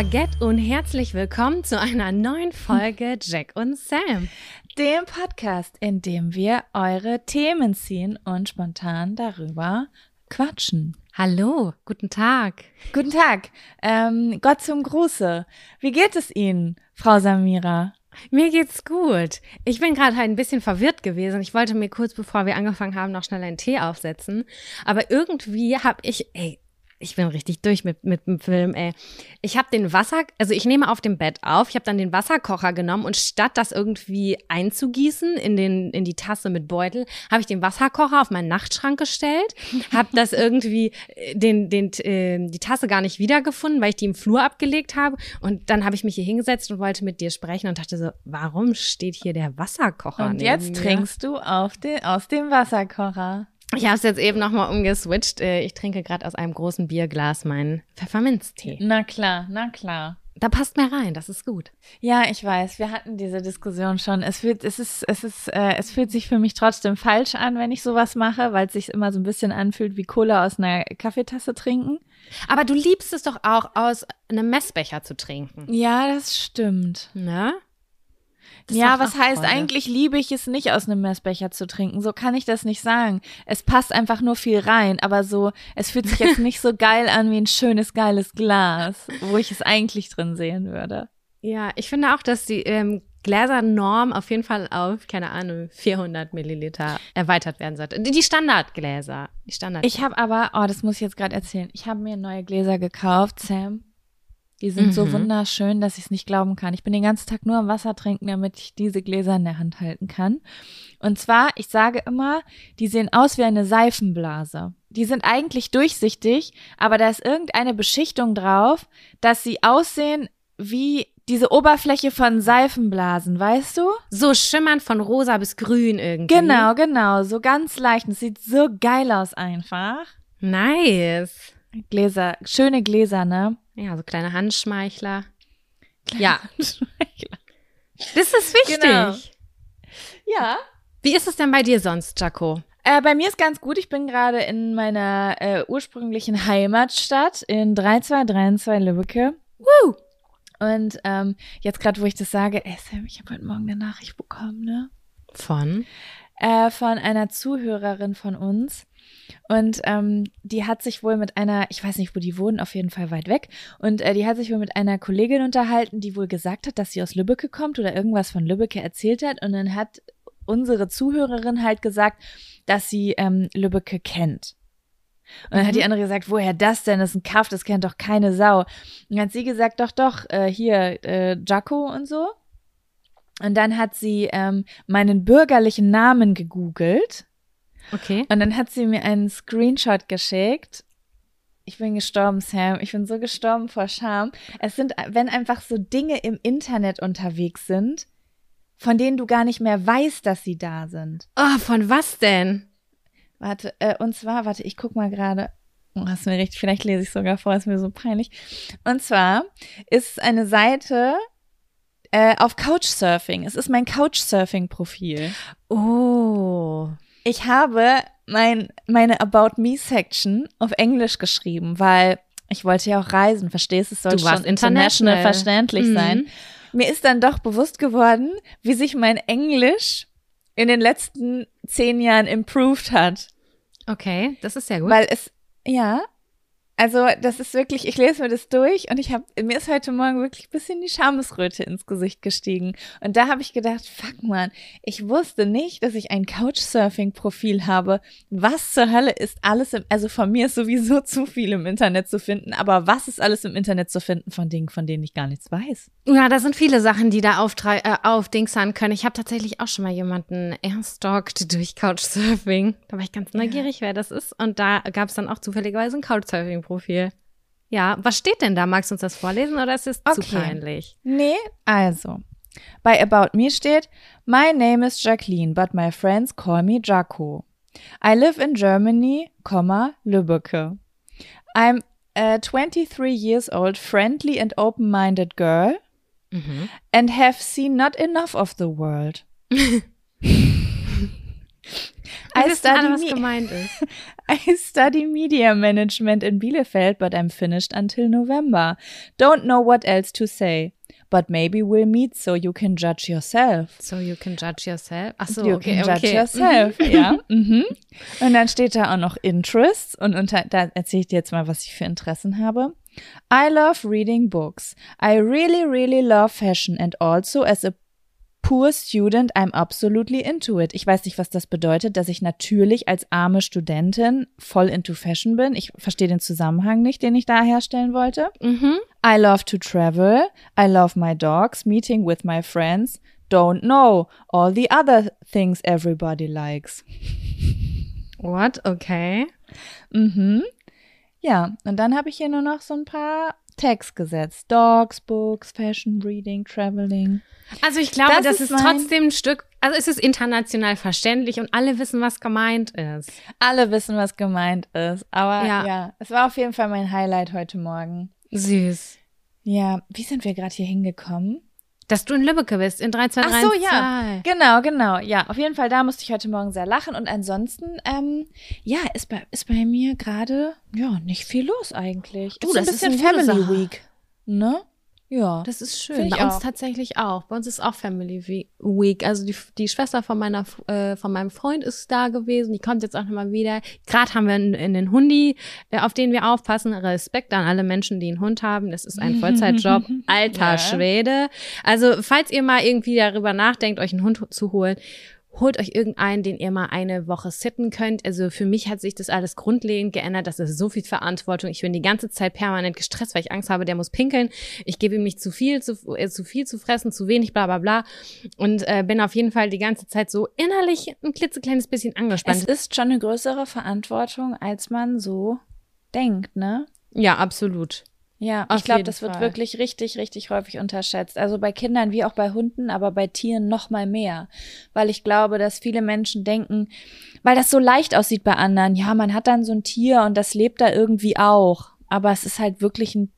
Baguette und herzlich willkommen zu einer neuen Folge Jack und Sam. Dem Podcast, in dem wir eure Themen ziehen und spontan darüber quatschen. Hallo, guten Tag. Guten Tag. Ähm, Gott zum Gruße. Wie geht es Ihnen, Frau Samira? Mir geht's gut. Ich bin gerade halt ein bisschen verwirrt gewesen. Ich wollte mir kurz bevor wir angefangen haben noch schnell einen Tee aufsetzen, aber irgendwie habe ich, ey, ich bin richtig durch mit, mit dem Film, ey. Ich habe den Wasser, also ich nehme auf dem Bett auf, ich habe dann den Wasserkocher genommen und statt das irgendwie einzugießen in, den, in die Tasse mit Beutel, habe ich den Wasserkocher auf meinen Nachtschrank gestellt, habe das irgendwie, äh, den, den, äh, die Tasse gar nicht wiedergefunden, weil ich die im Flur abgelegt habe und dann habe ich mich hier hingesetzt und wollte mit dir sprechen und dachte so, warum steht hier der Wasserkocher? Und jetzt mir? trinkst du auf den, aus dem Wasserkocher. Ich habe es jetzt eben nochmal umgeswitcht. Äh, ich trinke gerade aus einem großen Bierglas meinen Pfefferminztee. Na klar, na klar. Da passt mehr rein, das ist gut. Ja, ich weiß, wir hatten diese Diskussion schon. Es fühlt, es ist, es ist, äh, es fühlt sich für mich trotzdem falsch an, wenn ich sowas mache, weil es sich immer so ein bisschen anfühlt wie Cola aus einer Kaffeetasse trinken. Aber du liebst es doch auch, aus einem Messbecher zu trinken. Ja, das stimmt. Ne? Ja, was heißt Freude. eigentlich, liebe ich es nicht aus einem Messbecher zu trinken? So kann ich das nicht sagen. Es passt einfach nur viel rein, aber so, es fühlt sich jetzt nicht so geil an wie ein schönes, geiles Glas, wo ich es eigentlich drin sehen würde. Ja, ich finde auch, dass die ähm, Gläsernorm auf jeden Fall auf, keine Ahnung, 400 Milliliter erweitert werden sollte. Die die Standardgläser. Die Standard. Ich habe aber, oh, das muss ich jetzt gerade erzählen. Ich habe mir neue Gläser gekauft, Sam. Die sind so Mhm. wunderschön, dass ich es nicht glauben kann. Ich bin den ganzen Tag nur am Wasser trinken, damit ich diese Gläser in der Hand halten kann. Und zwar, ich sage immer, die sehen aus wie eine Seifenblase. Die sind eigentlich durchsichtig, aber da ist irgendeine Beschichtung drauf, dass sie aussehen wie diese Oberfläche von Seifenblasen, weißt du? so schimmern von rosa bis grün irgendwie. Genau, genau, so ganz leicht. Und es sieht so geil aus einfach. Nice. Gläser, schöne Gläser, ne? Ja, so kleine Handschmeichler. Ja, das ist wichtig. Genau. Ja. Wie ist es denn bei dir sonst, Jaco? Äh, bei mir ist ganz gut. Ich bin gerade in meiner äh, ursprünglichen Heimatstadt in 3232 Lübbecke. Woo! Und ähm, jetzt gerade, wo ich das sage, ey Sam, ich habe heute Morgen eine Nachricht bekommen, ne? Von? Äh, von einer Zuhörerin von uns. Und ähm, die hat sich wohl mit einer, ich weiß nicht, wo die wohnen, auf jeden Fall weit weg. Und äh, die hat sich wohl mit einer Kollegin unterhalten, die wohl gesagt hat, dass sie aus Lübbecke kommt oder irgendwas von Lübbecke erzählt hat. Und dann hat unsere Zuhörerin halt gesagt, dass sie ähm, Lübbecke kennt. Und dann hat die andere gesagt, woher das denn? Das ist ein Kaff, das kennt doch keine Sau. Und dann hat sie gesagt, doch, doch, äh, hier, äh, Jaco und so. Und dann hat sie ähm, meinen bürgerlichen Namen gegoogelt. Okay. Und dann hat sie mir einen Screenshot geschickt. Ich bin gestorben, Sam. Ich bin so gestorben vor Scham. Es sind, wenn einfach so Dinge im Internet unterwegs sind, von denen du gar nicht mehr weißt, dass sie da sind. Oh, von was denn? Warte, äh, und zwar, warte, ich guck mal gerade. Oh, hast mir recht, vielleicht lese ich sogar vor, ist mir so peinlich. Und zwar ist es eine Seite äh, auf Couchsurfing. Es ist mein Couchsurfing-Profil. Oh. Ich habe mein, meine About Me Section auf Englisch geschrieben, weil ich wollte ja auch reisen, verstehst du? Es soll Du warst schon international international. verständlich Mhm. sein. Mir ist dann doch bewusst geworden, wie sich mein Englisch in den letzten zehn Jahren improved hat. Okay, das ist sehr gut. Weil es, ja, also das ist wirklich, ich lese mir das durch und ich habe, mir ist heute Morgen wirklich ein bisschen die Schamesröte ins Gesicht gestiegen. Und da habe ich gedacht, fuck man, ich wusste nicht, dass ich ein Couchsurfing-Profil habe. Was zur Hölle ist alles im, also von mir ist sowieso zu viel im Internet zu finden, aber was ist alles im Internet zu finden von Dingen, von denen ich gar nichts weiß? ja, da sind viele Sachen, die da auftrei- äh, aufdingsern können. Ich habe tatsächlich auch schon mal jemanden erstalkt durch Couchsurfing. Da war ich ganz neugierig, wer das ist. Und da gab es dann auch zufälligerweise ein Couchsurfing-Profil. Ja, was steht denn da? Magst du uns das vorlesen oder ist es zu Okay. peinlich? Nee, also. Bei About Me steht, My name is Jacqueline, but my friends call me Jaco. I live in Germany, Lübbecke. I'm a 23 years old, friendly and open-minded girl Mhm. and have seen not enough of the world. I alle, was gemeint ist. I study media management in Bielefeld, but I'm finished until November. Don't know what else to say. But maybe we'll meet so you can judge yourself. So you can judge yourself. Ach so, you okay, can judge okay. yourself. Ja. Mhm. Und dann steht da auch noch Interests und unter, da erzähle ich dir jetzt mal, was ich für Interessen habe. I love reading books. I really, really love fashion and also as a poor student, I'm absolutely into it. Ich weiß nicht, was das bedeutet, dass ich natürlich als arme Studentin voll into Fashion bin. Ich verstehe den Zusammenhang nicht, den ich da herstellen wollte. Mhm. I love to travel. I love my dogs, meeting with my friends. Don't know all the other things everybody likes. What? Okay. Mhm. Ja, und dann habe ich hier nur noch so ein paar Tags gesetzt. Dogs, Books, Fashion, Reading, Traveling. Also ich glaube, Das das, ist ist, trotzdem ein Stück, also es ist international verständlich und alle wissen, was gemeint ist. Alle wissen, was gemeint ist. Aber ja. Ja. es war auf jeden Fall mein Highlight heute Morgen. Süß. Ja, wie sind wir gerade hier hingekommen? Dass du in Lübbecke bist, in 3, 2, 3, Ach so, ja. Genau, genau. Ja, auf jeden Fall, da musste ich heute Morgen sehr lachen. Und ansonsten, ähm, ja, ist bei, ist bei mir gerade, ja, nicht viel los eigentlich. Du, ist das ein ist bisschen gute Family Sache. Week. Ne? Ja. Das ist schön. Bei uns auch. tatsächlich auch. Bei uns ist auch Family We- Week. Also die, die Schwester von meiner äh, von meinem Freund ist da gewesen. Die kommt jetzt auch nochmal wieder. Gerade haben wir in, in den Hundi, äh, auf den wir aufpassen. Respekt an alle Menschen, die einen Hund haben. Das ist ein Vollzeitjob. Alter Ja. Schwede. Also falls ihr mal irgendwie darüber nachdenkt, euch einen Hund zu holen, holt euch irgendeinen, den ihr mal eine Woche sitten könnt. Also für mich hat sich das alles grundlegend geändert. Das ist so viel Verantwortung. Ich bin die ganze Zeit permanent gestresst, weil ich Angst habe, der muss pinkeln. Ich gebe ihm nicht zu viel, zu, äh, zu viel zu fressen, zu wenig, bla bla bla. Und äh, bin auf jeden Fall die ganze Zeit so innerlich ein klitzekleines bisschen Es angespannt. ist schon eine größere Verantwortung, als man so denkt, ne? ja, absolut. Ja, ich glaube, das wird Fall. wirklich richtig, richtig häufig unterschätzt. Also bei Kindern wie auch bei Hunden, aber bei Tieren noch mal mehr. Weil ich glaube, dass viele Menschen denken, weil das so leicht aussieht bei anderen, ja, man hat dann so ein Tier und das lebt da irgendwie auch. Aber es ist halt wirklich ein,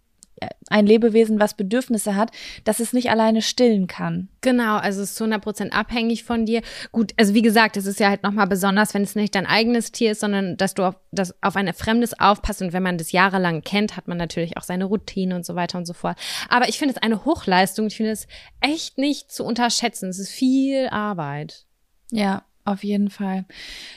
ein Lebewesen, was Bedürfnisse hat, dass es nicht alleine stillen kann. Genau, also es ist zu 100% abhängig von dir. Gut, also wie gesagt, es ist ja halt nochmal besonders, wenn es nicht dein eigenes Tier ist, sondern dass du auf, das, auf ein Fremdes aufpasst. Und wenn man das jahrelang kennt, hat man natürlich auch seine Routine und so weiter und so fort. Aber ich finde es eine Hochleistung. Ich finde es echt nicht zu unterschätzen. Es ist viel Arbeit. Ja, auf jeden Fall.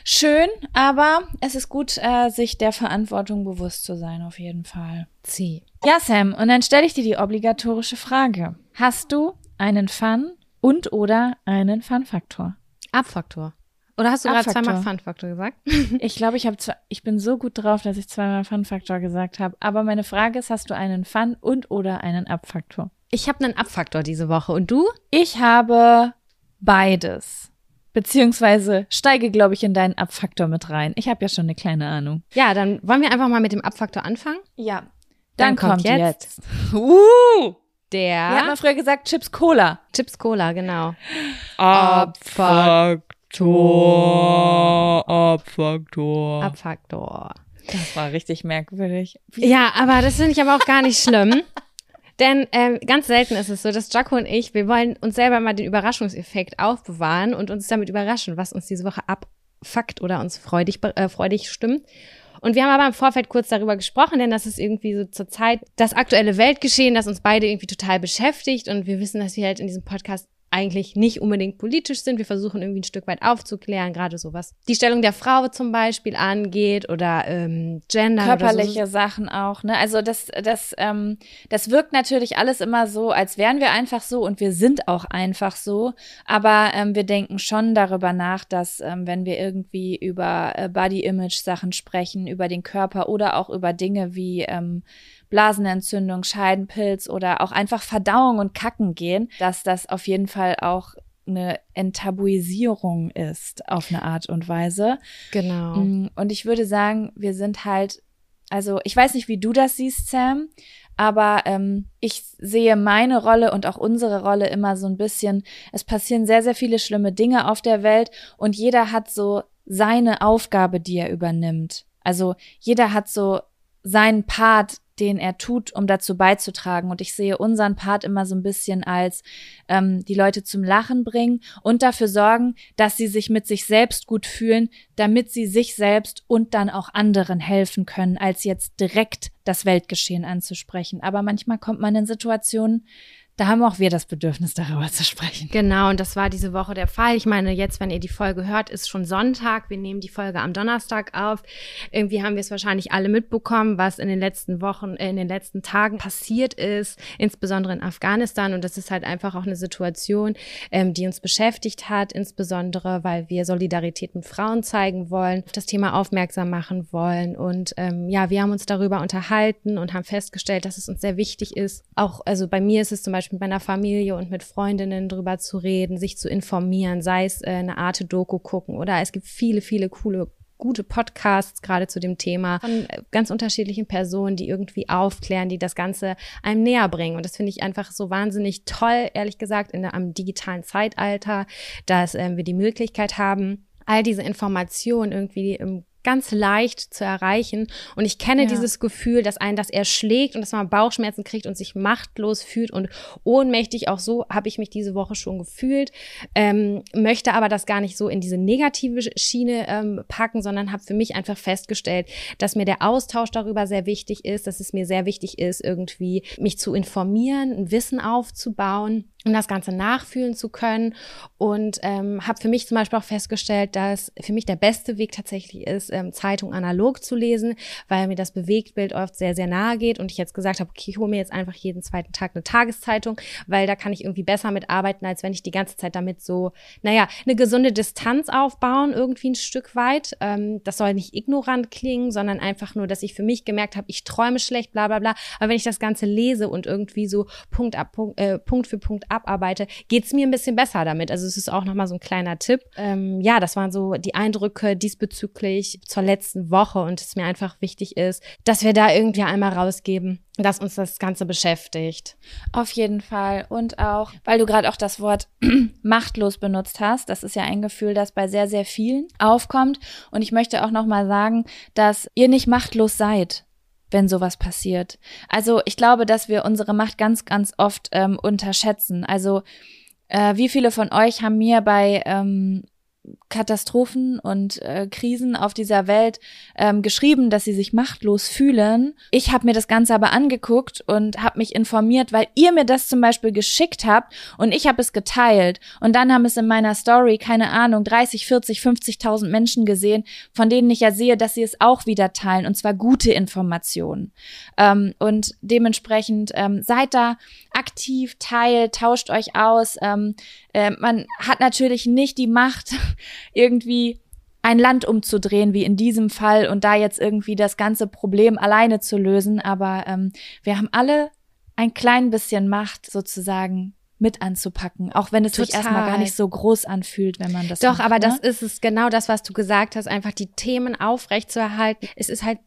Schön, aber es ist gut, äh, sich der Verantwortung bewusst zu sein, auf jeden Fall. Zieh. Ja, Sam, und dann stelle ich dir die obligatorische Frage. Hast du einen Fun und oder einen Fun-Faktor? Abfaktor. Oder hast du gerade zweimal Fun-Faktor gesagt? Ich glaube, ich habe ich bin so gut drauf, dass ich zweimal Fun-Faktor gesagt habe. Aber meine Frage ist, hast du einen Fun und oder einen Abfaktor? Ich habe einen Abfaktor diese Woche. Und du? Ich habe beides. Beziehungsweise steige, glaube ich, in deinen Abfaktor mit rein. Ich habe ja schon eine kleine Ahnung. Ja, dann wollen wir einfach mal mit dem Abfaktor anfangen. Ja. Dann Dann, kommt, kommt jetzt. jetzt Uh! Der Wir hatten mal früher gesagt Chips Cola. Chips Cola, genau. Abfaktor, Abfaktor. Abfaktor. Das war richtig merkwürdig. Wie- Ja, aber das finde ich aber auch gar nicht schlimm. Denn ähm, ganz selten ist es so, dass Jaco und ich, wir wollen uns selber mal den Überraschungseffekt aufbewahren und uns damit überraschen, was uns diese Woche abfuckt oder uns freudig, äh, freudig stimmt. Und wir haben aber im Vorfeld kurz darüber gesprochen, denn das ist irgendwie so zur Zeit das aktuelle Weltgeschehen, das uns beide irgendwie total beschäftigt. Und wir wissen, dass wir halt in diesem Podcast eigentlich nicht unbedingt politisch sind. Wir versuchen irgendwie ein Stück weit aufzuklären, gerade so was die Stellung der Frau zum Beispiel angeht oder ähm, Gender. Oder körperliche so. Sachen auch, ne? Also das, das, ähm, das wirkt natürlich alles immer so, als wären wir einfach so und wir sind auch einfach so. Aber ähm, wir denken schon darüber nach, dass ähm, wenn wir irgendwie über äh, Body-Image-Sachen sprechen, über den Körper oder auch über Dinge wie ähm, Blasenentzündung, Scheidenpilz oder auch einfach Verdauung und Kacken gehen, dass das auf jeden Fall auch eine Enttabuisierung ist auf eine Art und Weise. Genau. Mm, Und ich würde sagen, wir sind halt, also ich weiß nicht, wie du das siehst, Sam, aber ähm, ich sehe meine Rolle und auch unsere Rolle immer so ein bisschen, es passieren sehr, sehr viele schlimme Dinge auf der Welt und jeder hat so seine Aufgabe, die er übernimmt. Also jeder hat so seinen Part den er tut, um dazu beizutragen. Und ich sehe unseren Part immer so ein bisschen als ähm, die Leute zum Lachen bringen und dafür sorgen, dass sie sich mit sich selbst gut fühlen, damit sie sich selbst und dann auch anderen helfen können, als jetzt direkt das Weltgeschehen anzusprechen. Aber manchmal kommt man in Situationen, da haben auch wir das Bedürfnis, darüber zu sprechen. Genau, und das war diese Woche der Fall. Ich meine, jetzt, wenn ihr die Folge hört, ist schon Sonntag. Wir nehmen die Folge am Donnerstag auf. Irgendwie haben wir es wahrscheinlich alle mitbekommen, was in den letzten Wochen, äh, in den letzten Tagen passiert ist, insbesondere in Afghanistan. Und das ist halt einfach auch eine Situation, ähm, die uns beschäftigt hat, insbesondere weil wir Solidarität mit Frauen zeigen wollen, das Thema aufmerksam machen wollen. Und ähm, ja, wir haben uns darüber unterhalten und haben festgestellt, dass es uns sehr wichtig ist. Auch, also bei mir ist es zum Beispiel Beispiel mit meiner Familie und mit Freundinnen drüber zu reden, sich zu informieren, sei es äh, eine Art Doku gucken oder es gibt viele, viele coole gute Podcasts gerade zu dem Thema von äh, ganz unterschiedlichen Personen, die irgendwie aufklären, die das Ganze einem näher bringen. Und das finde ich einfach so wahnsinnig toll, ehrlich gesagt, in am digitalen Zeitalter, dass äh, wir die Möglichkeit haben, all diese Informationen irgendwie im ganz leicht zu erreichen. Und ich kenne ja. dieses Gefühl, dass einen das erschlägt und dass man Bauchschmerzen kriegt und sich machtlos fühlt und ohnmächtig. Auch so habe ich mich diese Woche schon gefühlt. Ähm, möchte aber das gar nicht so in diese negative Schiene ähm, packen, sondern habe für mich einfach festgestellt, dass mir der Austausch darüber sehr wichtig ist, dass es mir sehr wichtig ist, irgendwie mich zu informieren, ein Wissen aufzubauen um das Ganze nachfühlen zu können. Und ähm, habe für mich zum Beispiel auch festgestellt, dass für mich der beste Weg tatsächlich ist, ähm, Zeitung analog zu lesen, weil mir das Bewegtbild oft sehr, sehr nahe geht. Und ich jetzt gesagt habe, okay, ich hole mir jetzt einfach jeden zweiten Tag eine Tageszeitung, weil da kann ich irgendwie besser mitarbeiten, als wenn ich die ganze Zeit damit so, naja, eine gesunde Distanz aufbauen, irgendwie ein Stück weit. Ähm, das soll nicht ignorant klingen, sondern einfach nur, dass ich für mich gemerkt habe, ich träume schlecht, bla bla bla. Aber wenn ich das Ganze lese und irgendwie so Punkt ab Punkt, äh, Punkt für Punkt abarbeite, geht's mir ein bisschen besser damit. Also es ist auch nochmal so ein kleiner Tipp. Ähm, ja, das waren so die Eindrücke diesbezüglich zur letzten Woche und es mir einfach wichtig ist, dass wir da irgendwie einmal rausgeben, dass uns das Ganze beschäftigt. Auf jeden Fall. Und auch, weil du gerade auch das Wort machtlos benutzt hast, das ist ja ein Gefühl, das bei sehr, sehr vielen aufkommt. Und ich möchte auch nochmal sagen, dass ihr nicht machtlos seid wenn sowas passiert. Also ich glaube, dass wir unsere Macht ganz, ganz oft ähm, unterschätzen. Also äh, wie viele von euch haben mir bei ähm, Katastrophen und äh, Krisen auf dieser Welt ähm, geschrieben, dass sie sich machtlos fühlen. Ich habe mir das Ganze aber angeguckt und habe mich informiert, weil ihr mir das zum Beispiel geschickt habt und ich habe es geteilt. Und dann haben es in meiner Story, keine Ahnung, 30, 40, 50.000 Menschen gesehen, von denen ich ja sehe, dass sie es auch wieder teilen und zwar gute Informationen. Ähm, und dementsprechend ähm, seid da aktiv, teilt, tauscht euch aus. Ähm, äh, man hat natürlich nicht die Macht, irgendwie ein Land umzudrehen, wie in diesem Fall, und da jetzt irgendwie das ganze Problem alleine zu lösen. Aber ähm, wir haben alle ein klein bisschen Macht sozusagen mit anzupacken, auch wenn es Total. sich erstmal gar nicht so groß anfühlt, wenn man das Doch, macht, aber ne? das ist es genau das, was du gesagt hast, einfach die Themen aufrechtzuerhalten. Es ist halt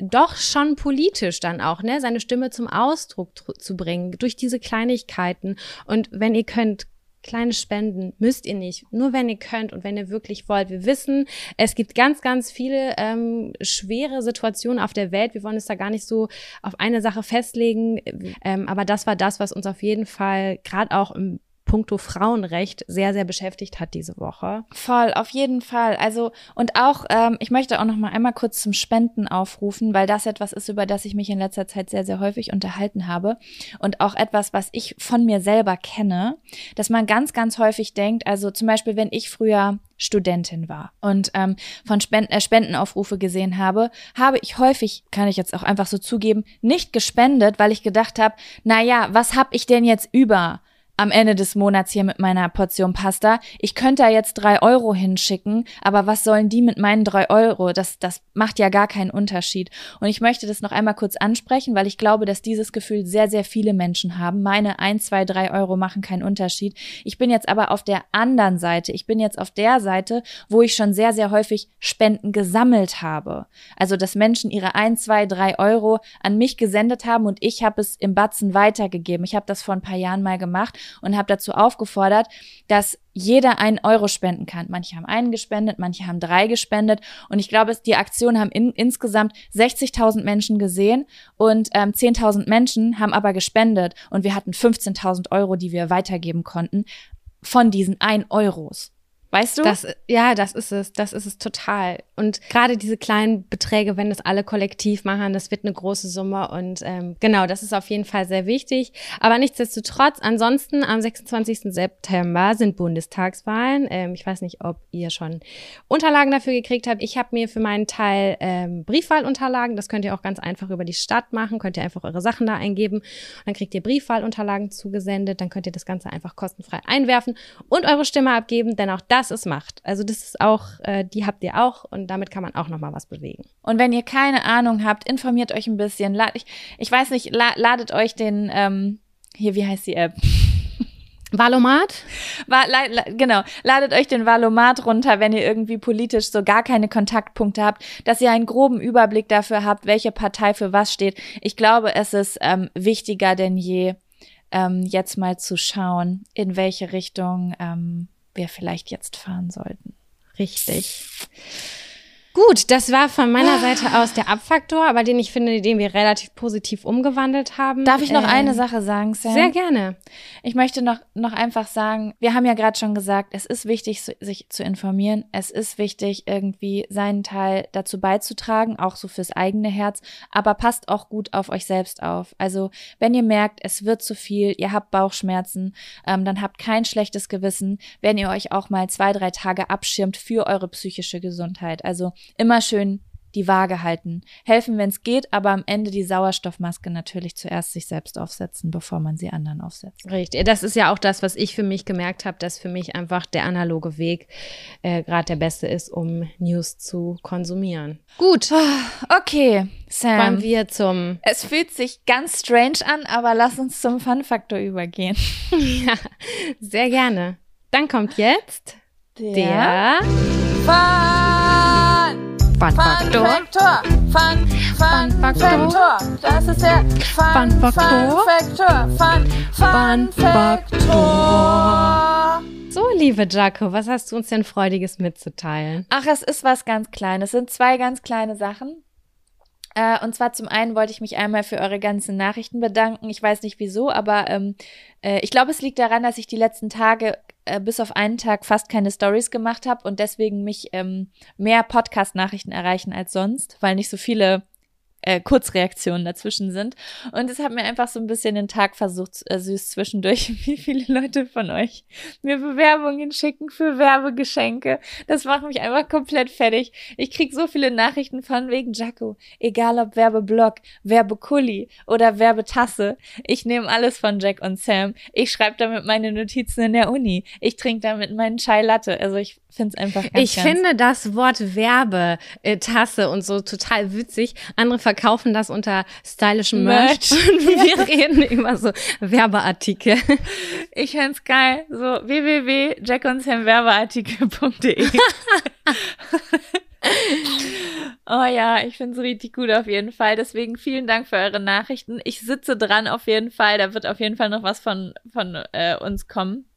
doch schon politisch dann auch, ne, seine Stimme zum Ausdruck zu bringen durch diese Kleinigkeiten. Und wenn ihr könnt, kleine Spenden müsst ihr nicht. Nur wenn ihr könnt und wenn ihr wirklich wollt. Wir wissen, es gibt ganz, ganz viele ähm, schwere Situationen auf der Welt. Wir wollen es da gar nicht so auf eine Sache festlegen. Ähm, aber das war das, was uns auf jeden Fall gerade auch im puncto Frauenrecht sehr, sehr beschäftigt hat diese Woche. Voll, auf jeden Fall. Also, und auch, ähm, ich möchte auch noch mal einmal kurz zum Spenden aufrufen, weil das etwas ist, über das ich mich in letzter Zeit sehr, sehr häufig unterhalten habe. Und auch etwas, was ich von mir selber kenne, dass man ganz, ganz häufig denkt, also zum Beispiel, wenn ich früher Studentin war und ähm, von Spenden, äh, Spendenaufrufe gesehen habe, habe ich häufig, kann ich jetzt auch einfach so zugeben, nicht gespendet, weil ich gedacht habe, na ja, was hab ich denn jetzt über? Am Ende des Monats hier mit meiner Portion Pasta. Ich könnte da jetzt drei Euro hinschicken, aber was sollen die mit meinen drei Euro? Das, das macht ja gar keinen Unterschied. Und ich möchte das noch einmal kurz ansprechen, weil ich glaube, dass dieses Gefühl sehr, sehr viele Menschen haben. Meine ein, zwei, drei Euro machen keinen Unterschied. Ich bin jetzt aber auf der anderen Seite. Ich bin jetzt auf der Seite, wo ich schon sehr, sehr häufig Spenden gesammelt habe. Also, dass Menschen ihre ein, zwei, drei Euro an mich gesendet haben und ich habe es im Batzen weitergegeben. Ich habe das vor ein paar Jahren mal gemacht und habe dazu aufgefordert, dass jeder einen Euro spenden kann. Manche haben einen gespendet, manche haben drei gespendet. Und ich glaube, die Aktion haben in, insgesamt 60.000 Menschen gesehen und ähm, 10.000 Menschen haben aber gespendet. Und wir hatten 15.000 Euro, die wir weitergeben konnten von diesen 1 Euros. Weißt du? Das, ja, das ist es. Das ist es total. Und gerade diese kleinen Beträge, wenn das alle kollektiv machen, das wird eine große Summe. Und ähm, genau, das ist auf jeden Fall sehr wichtig. Aber nichtsdestotrotz, ansonsten am 26. September sind Bundestagswahlen. Ähm, ich weiß nicht, ob ihr schon Unterlagen dafür gekriegt habt. Ich habe mir für meinen Teil ähm, Briefwahlunterlagen. Das könnt ihr auch ganz einfach über die Stadt machen. Könnt ihr einfach eure Sachen da eingeben. Dann kriegt ihr Briefwahlunterlagen zugesendet. Dann könnt ihr das Ganze einfach kostenfrei einwerfen und eure Stimme abgeben. Denn auch das ist Macht. Also das ist auch, äh, die habt ihr auch und damit kann man auch nochmal was bewegen. Und wenn ihr keine Ahnung habt, informiert euch ein bisschen. Lad, ich, ich weiß nicht, la, ladet euch den, ähm, hier, wie heißt die App? Valomat? Wa la, la, genau, ladet euch den Valomat runter, wenn ihr irgendwie politisch so gar keine Kontaktpunkte habt, dass ihr einen groben Überblick dafür habt, welche Partei für was steht. Ich glaube, es ist ähm, wichtiger denn je, ähm, jetzt mal zu schauen, in welche Richtung ähm, wir vielleicht jetzt fahren sollten. Richtig. Gut, das war von meiner ah. Seite aus der Abfaktor, aber den ich finde, den wir relativ positiv umgewandelt haben. Darf ich noch äh, eine Sache sagen, Sam? Sehr gerne. Ich möchte noch, noch einfach sagen, wir haben ja gerade schon gesagt, es ist wichtig, sich zu informieren. Es ist wichtig, irgendwie seinen Teil dazu beizutragen, auch so fürs eigene Herz. Aber passt auch gut auf euch selbst auf. Also, wenn ihr merkt, es wird zu viel, ihr habt Bauchschmerzen, ähm, dann habt kein schlechtes Gewissen, wenn ihr euch auch mal zwei, drei Tage abschirmt für eure psychische Gesundheit. Also, immer schön die Waage halten. Helfen, wenn es geht, aber am Ende die Sauerstoffmaske natürlich zuerst sich selbst aufsetzen, bevor man sie anderen aufsetzt. Richtig. Das ist ja auch das, was ich für mich gemerkt habe, dass für mich einfach der analoge Weg äh, gerade der beste ist, um News zu konsumieren. Gut. Okay, Sam. Wollen wir zum. Es fühlt sich ganz strange an, aber lass uns zum Fun-Faktor übergehen. ja, sehr gerne. Dann kommt jetzt der, der Fun Fun Faktor. Fun, Fun, Fun Faktor. Das ist der Fun, Fun Faktor. Fun, Fun, Fun Faktor. So, liebe Jaco, was hast du uns denn Freudiges mitzuteilen? Ach, es ist was ganz Kleines. Es sind zwei ganz kleine Sachen. Äh, und zwar zum einen wollte ich mich einmal für eure ganzen Nachrichten bedanken. Ich weiß nicht wieso, aber ähm, äh, ich glaube, es liegt daran, dass ich die letzten Tage äh, bis auf einen Tag fast keine Stories gemacht habe und deswegen mich ähm, mehr Podcast-Nachrichten erreichen als sonst, weil nicht so viele äh, Kurzreaktionen dazwischen sind. Und es hat mir einfach so ein bisschen den Tag versucht, äh, süß zwischendurch, wie viele Leute von euch mir Bewerbungen schicken für Werbegeschenke. Das macht mich einfach komplett fertig. Ich krieg so viele Nachrichten von wegen Jaco, egal ob Werbeblog, Werbekulli oder Werbetasse. Ich nehme alles von Jack und Sam. Ich schreibe damit meine Notizen in der Uni. Ich trinke damit meinen Chai Latte. Also ich finde es einfach ganz, Ich ganz finde das Wort Werbetasse und so total witzig. Andere verkaufen das unter stylischem Merch. Merch. Und wir reden über so Werbeartikel. Ich fände geil. So www.jackonsamwerbeartikel.de Oh ja, ich finde es richtig gut auf jeden Fall. Deswegen vielen Dank für eure Nachrichten. Ich sitze dran auf jeden Fall. Da wird auf jeden Fall noch was von, von äh, uns kommen.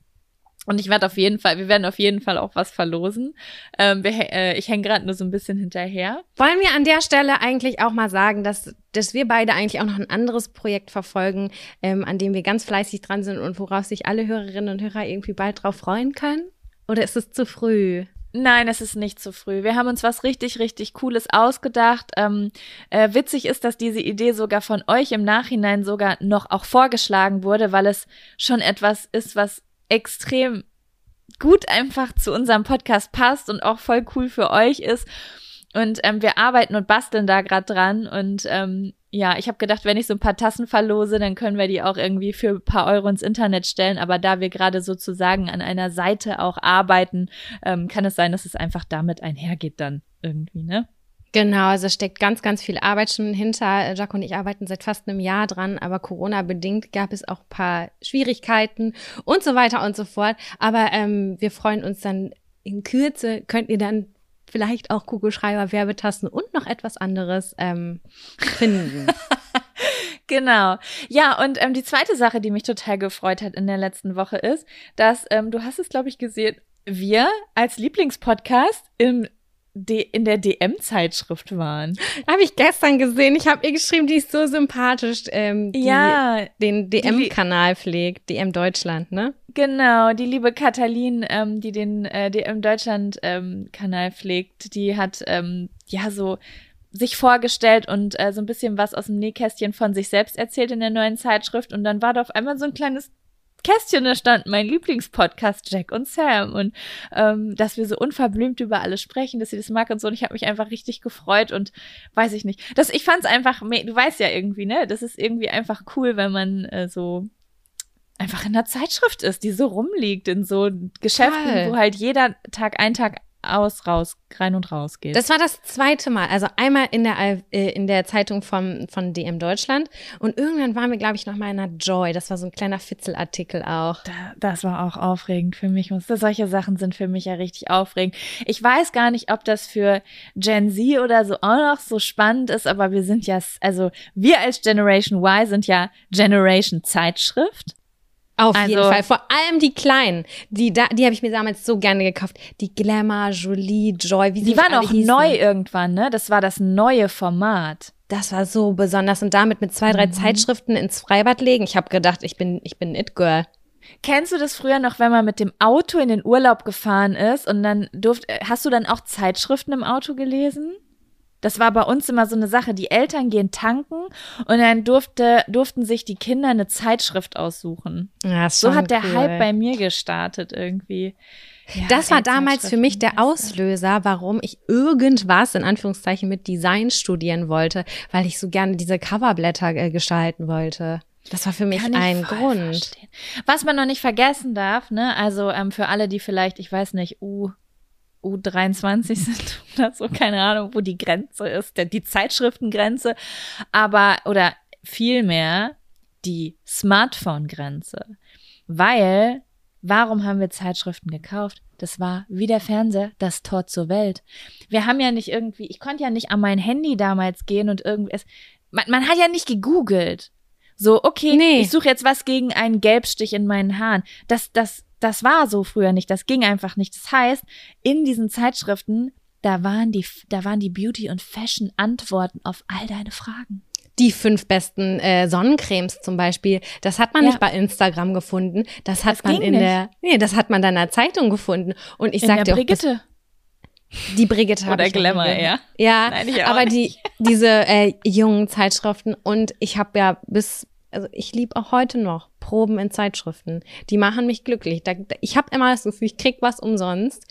Und ich werde auf jeden Fall, wir werden auf jeden Fall auch was verlosen. Ähm, wir, äh, ich hänge gerade nur so ein bisschen hinterher. Wollen wir an der Stelle eigentlich auch mal sagen, dass, dass wir beide eigentlich auch noch ein anderes Projekt verfolgen, ähm, an dem wir ganz fleißig dran sind und worauf sich alle Hörerinnen und Hörer irgendwie bald drauf freuen können? Oder ist es zu früh? Nein, es ist nicht zu früh. Wir haben uns was richtig, richtig Cooles ausgedacht. Ähm, äh, witzig ist, dass diese Idee sogar von euch im Nachhinein sogar noch auch vorgeschlagen wurde, weil es schon etwas ist, was extrem gut einfach zu unserem Podcast passt und auch voll cool für euch ist. Und ähm, wir arbeiten und basteln da gerade dran. Und ähm, ja, ich habe gedacht, wenn ich so ein paar Tassen verlose, dann können wir die auch irgendwie für ein paar Euro ins Internet stellen. Aber da wir gerade sozusagen an einer Seite auch arbeiten, ähm, kann es sein, dass es einfach damit einhergeht dann irgendwie, ne? Genau, also steckt ganz, ganz viel Arbeit schon hinter. Jack und ich arbeiten seit fast einem Jahr dran, aber Corona-bedingt gab es auch ein paar Schwierigkeiten und so weiter und so fort. Aber ähm, wir freuen uns dann in Kürze, könnt ihr dann vielleicht auch Kugelschreiber, Werbetasten und noch etwas anderes ähm, finden. Genau. Ja, und ähm, die zweite Sache, die mich total gefreut hat in der letzten Woche ist, dass, ähm, du hast es, glaube ich, gesehen, wir als Lieblingspodcast im D in der DM-Zeitschrift waren. Habe ich gestern gesehen. Ich habe ihr geschrieben, die ist so sympathisch, ähm, die Ja, den DM-Kanal pflegt, DM Deutschland, ne? Genau, die liebe Katalin, ähm, die den äh, DM Deutschland ähm, Kanal pflegt, die hat ähm, ja so sich vorgestellt und äh, so ein bisschen was aus dem Nähkästchen von sich selbst erzählt in der neuen Zeitschrift und dann war da auf einmal so ein kleines Kästchen, da stand mein Lieblingspodcast Jack und Sam. Und ähm, dass wir so unverblümt über alles sprechen, dass sie das mag und so. Und ich habe mich einfach richtig gefreut und weiß ich nicht, das ich fand's einfach, me- du weißt ja irgendwie, ne, das ist irgendwie einfach cool, wenn man äh, so einfach in der Zeitschrift ist, die so rumliegt in so Geschäften, Toll. wo halt jeder Tag ein Tag aus, raus, rein und raus geht. Das war das zweite Mal. Also einmal in der, äh, in der Zeitung vom, von DM Deutschland und irgendwann waren wir, glaube ich, noch mal in einer Joy. Das war so ein kleiner Fitzelartikel auch. Da, das war auch aufregend für mich. Und solche Sachen sind für mich ja richtig aufregend. Ich weiß gar nicht, ob das für Gen Z oder so auch noch so spannend ist, aber wir sind ja, also wir als Generation Y sind ja Generation Zeitschrift. Auf Also- jeden Fall. Vor allem die Kleinen. Die, da, die habe ich mir damals so gerne gekauft. Die Glamour, Jolie, Joy. Wie sie Die waren auch hießen. neu irgendwann, ne? Das war das neue Format. Das war so besonders. Und damit mit zwei, drei Mhm. Zeitschriften ins Freibad legen. Ich habe gedacht, ich bin, ich bin It-Girl. Kennst du das früher noch, wenn man mit dem Auto in den Urlaub gefahren ist und dann durft, äh, hast du dann auch Zeitschriften im Auto gelesen? Das war bei uns immer so eine Sache. Die Eltern gehen tanken und dann durfte, durften sich die Kinder eine Zeitschrift aussuchen. Ja, So hat der cool. Hype bei mir gestartet irgendwie. Ja, Das war damals für mich der Auslöser, warum ich irgendwas in Anführungszeichen mit Design studieren wollte, weil ich so gerne diese Coverblätter äh, gestalten wollte. Das war für mich ein Grund. verstehen. Was man noch nicht vergessen darf, ne, also ähm, für alle, die vielleicht, ich weiß nicht, U, U23 sind oder so, keine Ahnung, wo die Grenze ist, der, die Zeitschriftengrenze, aber, oder vielmehr die Smartphone-Grenze. Weil, warum haben wir Zeitschriften gekauft? Das war wie der Fernseher, das Tor zur Welt. Wir haben ja nicht irgendwie, ich konnte ja nicht an mein Handy damals gehen und irgendwie, es, man, man hat ja nicht gegoogelt. So, okay, Nee. ich suche jetzt was gegen einen Gelbstich in meinen Haaren. Das, das, das war so früher nicht. Das ging einfach nicht. Das heißt, in diesen Zeitschriften, da waren die, da waren die Beauty- und Fashion-Antworten auf all deine Fragen. Die fünf besten äh, Sonnencremes zum Beispiel, das hat man Ja. nicht bei Instagram gefunden, das hat Das man in nicht. der, nee, das hat man dann in der Zeitung gefunden. Und ich in sag der dir auch, Brigitte. die Brigitte Oder Glamour, ja. Ja, Nein, ich auch aber nicht. die diese äh, jungen Zeitschriften und ich habe ja bis also ich liebe auch heute noch Proben in Zeitschriften. Die machen mich glücklich. Da, ich habe immer das Gefühl, ich krieg was umsonst.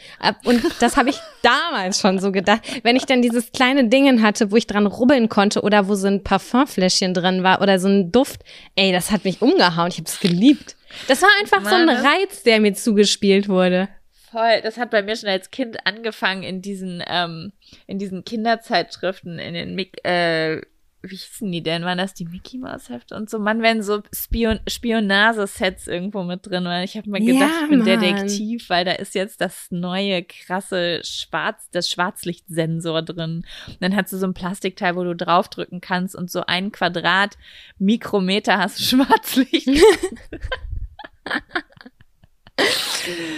Und das habe ich damals schon so gedacht. Wenn ich dann dieses kleine Dingen hatte, wo ich dran rubbeln konnte oder wo so ein Parfumfläschchen drin war oder so ein Duft, ey, das hat mich umgehauen. Ich habe es geliebt. Das war einfach so ein Mann, Reiz, der mir zugespielt wurde. Voll, das hat bei mir schon als Kind angefangen in diesen, ähm, in diesen Kinderzeitschriften, in den, äh, wie hießen die denn? Waren das die Mickey Mouse Hefte und so? Mann, wenn so Spion Spionage-Sets irgendwo mit drin waren. Ich habe mir Ja, gedacht, ich bin. Detektiv, weil da ist jetzt das neue krasse Schwarz, das Schwarzlichtsensor drin. Und dann hast du so ein Plastikteil, wo du draufdrücken kannst und so ein Quadrat Mikrometer hast du Schwarzlicht.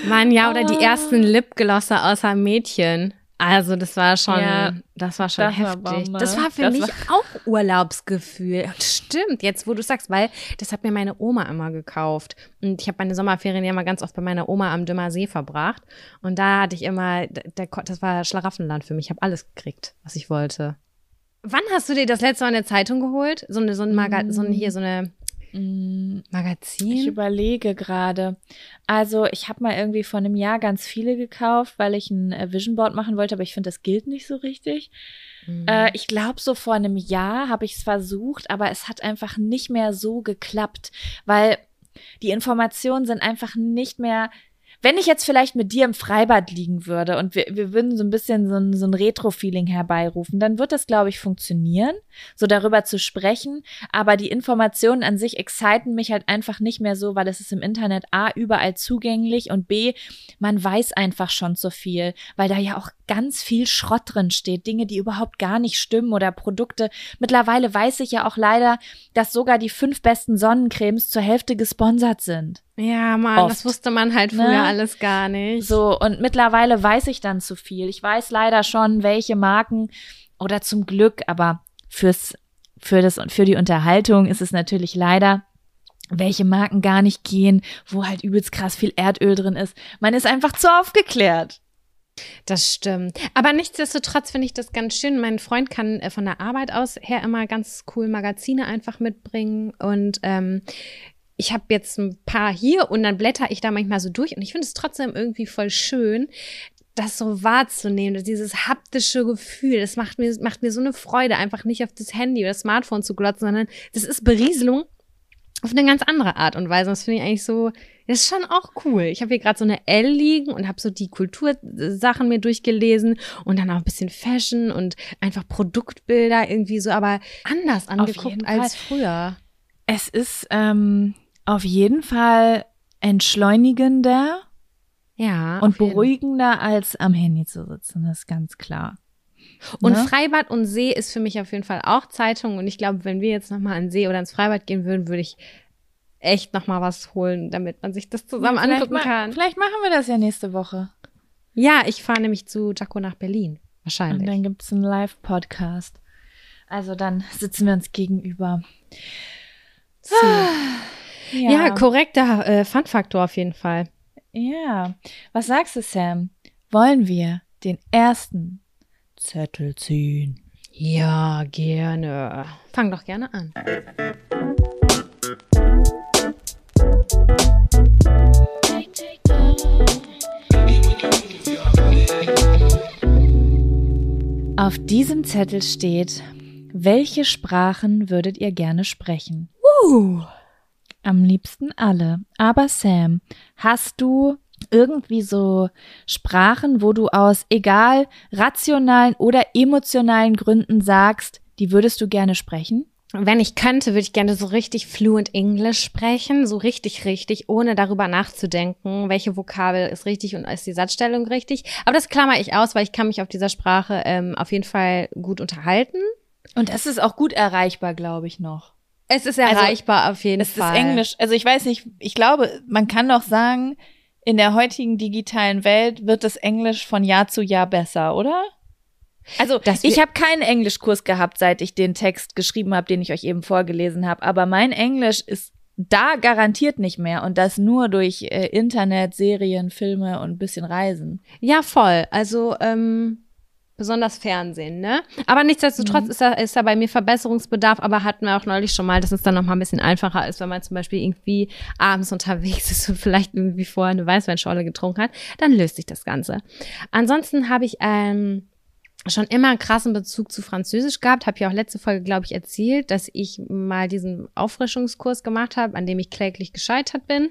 Mann, ja, oder die Ah. ersten Lipglosser außer Mädchen. Also, das war schon, Ja, das war schon das war heftig. Bombe. das war für Das mich auch Urlaubsgefühl. Stimmt, jetzt wo du sagst, weil das hat mir meine Oma immer gekauft. Und ich habe meine Sommerferien ja mal ganz oft bei meiner Oma am Dümmer See verbracht. Und da hatte ich immer, der, das war Schlaraffenland für mich. Ich habe alles gekriegt, was ich wollte. Wann hast du dir das letzte Mal eine Zeitung geholt? So eine, so ein Maga so ein, hier so eine Ich Magazin? überlege gerade. Also ich habe mal irgendwie vor einem Jahr ganz viele gekauft, weil ich ein äh, Vision Board machen wollte, aber ich finde, das gilt nicht so richtig. Mhm. Äh, ich glaube, so vor einem Jahr habe ich es versucht, aber es hat einfach nicht mehr so geklappt, weil die Informationen sind einfach nicht mehr. Wenn ich jetzt vielleicht mit dir im Freibad liegen würde und wir, wir würden so ein bisschen so ein, so ein Retro-Feeling herbeirufen, dann wird das, glaube ich, funktionieren, so darüber zu sprechen. Aber die Informationen an sich exciten mich halt einfach nicht mehr so, weil es ist im Internet A überall zugänglich und B, man weiß einfach schon so viel, weil da ja auch ganz viel Schrott drin steht, Dinge, die überhaupt gar nicht stimmen oder Produkte. Mittlerweile weiß ich ja auch leider, dass sogar die fünf besten Sonnencremes zur Hälfte gesponsert sind. Ja, Mann, Oft. das wusste man halt früher Ne? alles gar nicht. So, und mittlerweile weiß ich dann zu viel. Ich weiß leider schon, welche Marken oder zum Glück, aber fürs, für das und für die Unterhaltung ist es natürlich leider, welche Marken gar nicht gehen, wo halt übelst krass viel Erdöl drin ist. Man ist einfach zu aufgeklärt. Das stimmt. Aber nichtsdestotrotz finde ich das ganz schön. Mein Freund kann äh, von der Arbeit aus her immer ganz cool Magazine einfach mitbringen. Und ähm, ich habe jetzt ein paar hier und dann blätter ich da manchmal so durch. Und ich finde es trotzdem irgendwie voll schön, das so wahrzunehmen, dieses haptische Gefühl. Das macht mir, macht mir so eine Freude, einfach nicht auf das Handy oder das Smartphone zu glotzen, sondern das ist Berieselung auf eine ganz andere Art und Weise. Und das finde ich eigentlich so, das ist schon auch cool. Ich habe hier gerade so eine L liegen und habe so die Kultursachen mir durchgelesen und dann auch ein bisschen Fashion und einfach Produktbilder irgendwie so, aber anders angeguckt als früher. Es ist ähm, auf jeden Fall entschleunigender Ja. und beruhigender, als am Handy zu sitzen, das ist ganz klar. Und Ne? Freibad und See ist für mich auf jeden Fall auch Zeitung. Und ich glaube, wenn wir jetzt nochmal an See oder ins Freibad gehen würden, würde ich echt nochmal was holen, damit man sich das zusammen vielleicht angucken ma- kann. Vielleicht machen wir das ja nächste Woche. Ja, ich fahre nämlich zu Jaco nach Berlin. Und Wahrscheinlich. dann gibt's einen Live-Podcast. Also dann sitzen wir uns gegenüber. Ja, korrekter äh, Fun-Faktor auf jeden Fall. Ja. Was sagst du, Sam? Wollen wir den ersten Zettel ziehen? Ja, gerne. Fang doch gerne an. Auf diesem Zettel steht, welche Sprachen würdet ihr gerne sprechen? Uh. Am liebsten alle. Aber Sam, hast du irgendwie so Sprachen, wo du aus egal rationalen oder emotionalen Gründen sagst, die würdest du gerne sprechen? Wenn ich könnte, würde ich gerne so richtig fluent Englisch sprechen, so richtig, richtig, ohne darüber nachzudenken, welche Vokabel ist richtig und ist die Satzstellung richtig. Aber das klammer ich aus, weil ich kann mich auf dieser Sprache ähm, auf jeden Fall gut unterhalten. Und das ist auch gut erreichbar, glaube ich noch. Es ist Also, erreichbar auf jeden Es ist Fall. Englisch. Also ich weiß nicht, ich glaube, man kann doch sagen, in der heutigen digitalen Welt wird das Englisch von Jahr zu Jahr besser, oder? Also ich habe keinen Englischkurs gehabt, seit ich den Text geschrieben habe, den ich euch eben vorgelesen habe. Aber mein Englisch ist da garantiert nicht mehr und das nur durch äh, Internet, Serien, Filme und ein bisschen Reisen. Ja, voll. Also ähm, besonders Fernsehen, ne? Aber nichtsdestotrotz ist, da, ist da bei mir Verbesserungsbedarf, aber hatten wir auch neulich schon mal, dass es dann noch mal ein bisschen einfacher ist, wenn man zum Beispiel irgendwie abends unterwegs ist und vielleicht irgendwie vorher eine Weißweinschorle getrunken hat, dann löst sich das Ganze. Ansonsten habe ich ähm, schon immer einen krassen Bezug zu Französisch gehabt. Habe ja auch letzte Folge, glaube ich, erzählt, dass ich mal diesen Auffrischungskurs gemacht habe, an dem ich kläglich gescheitert bin.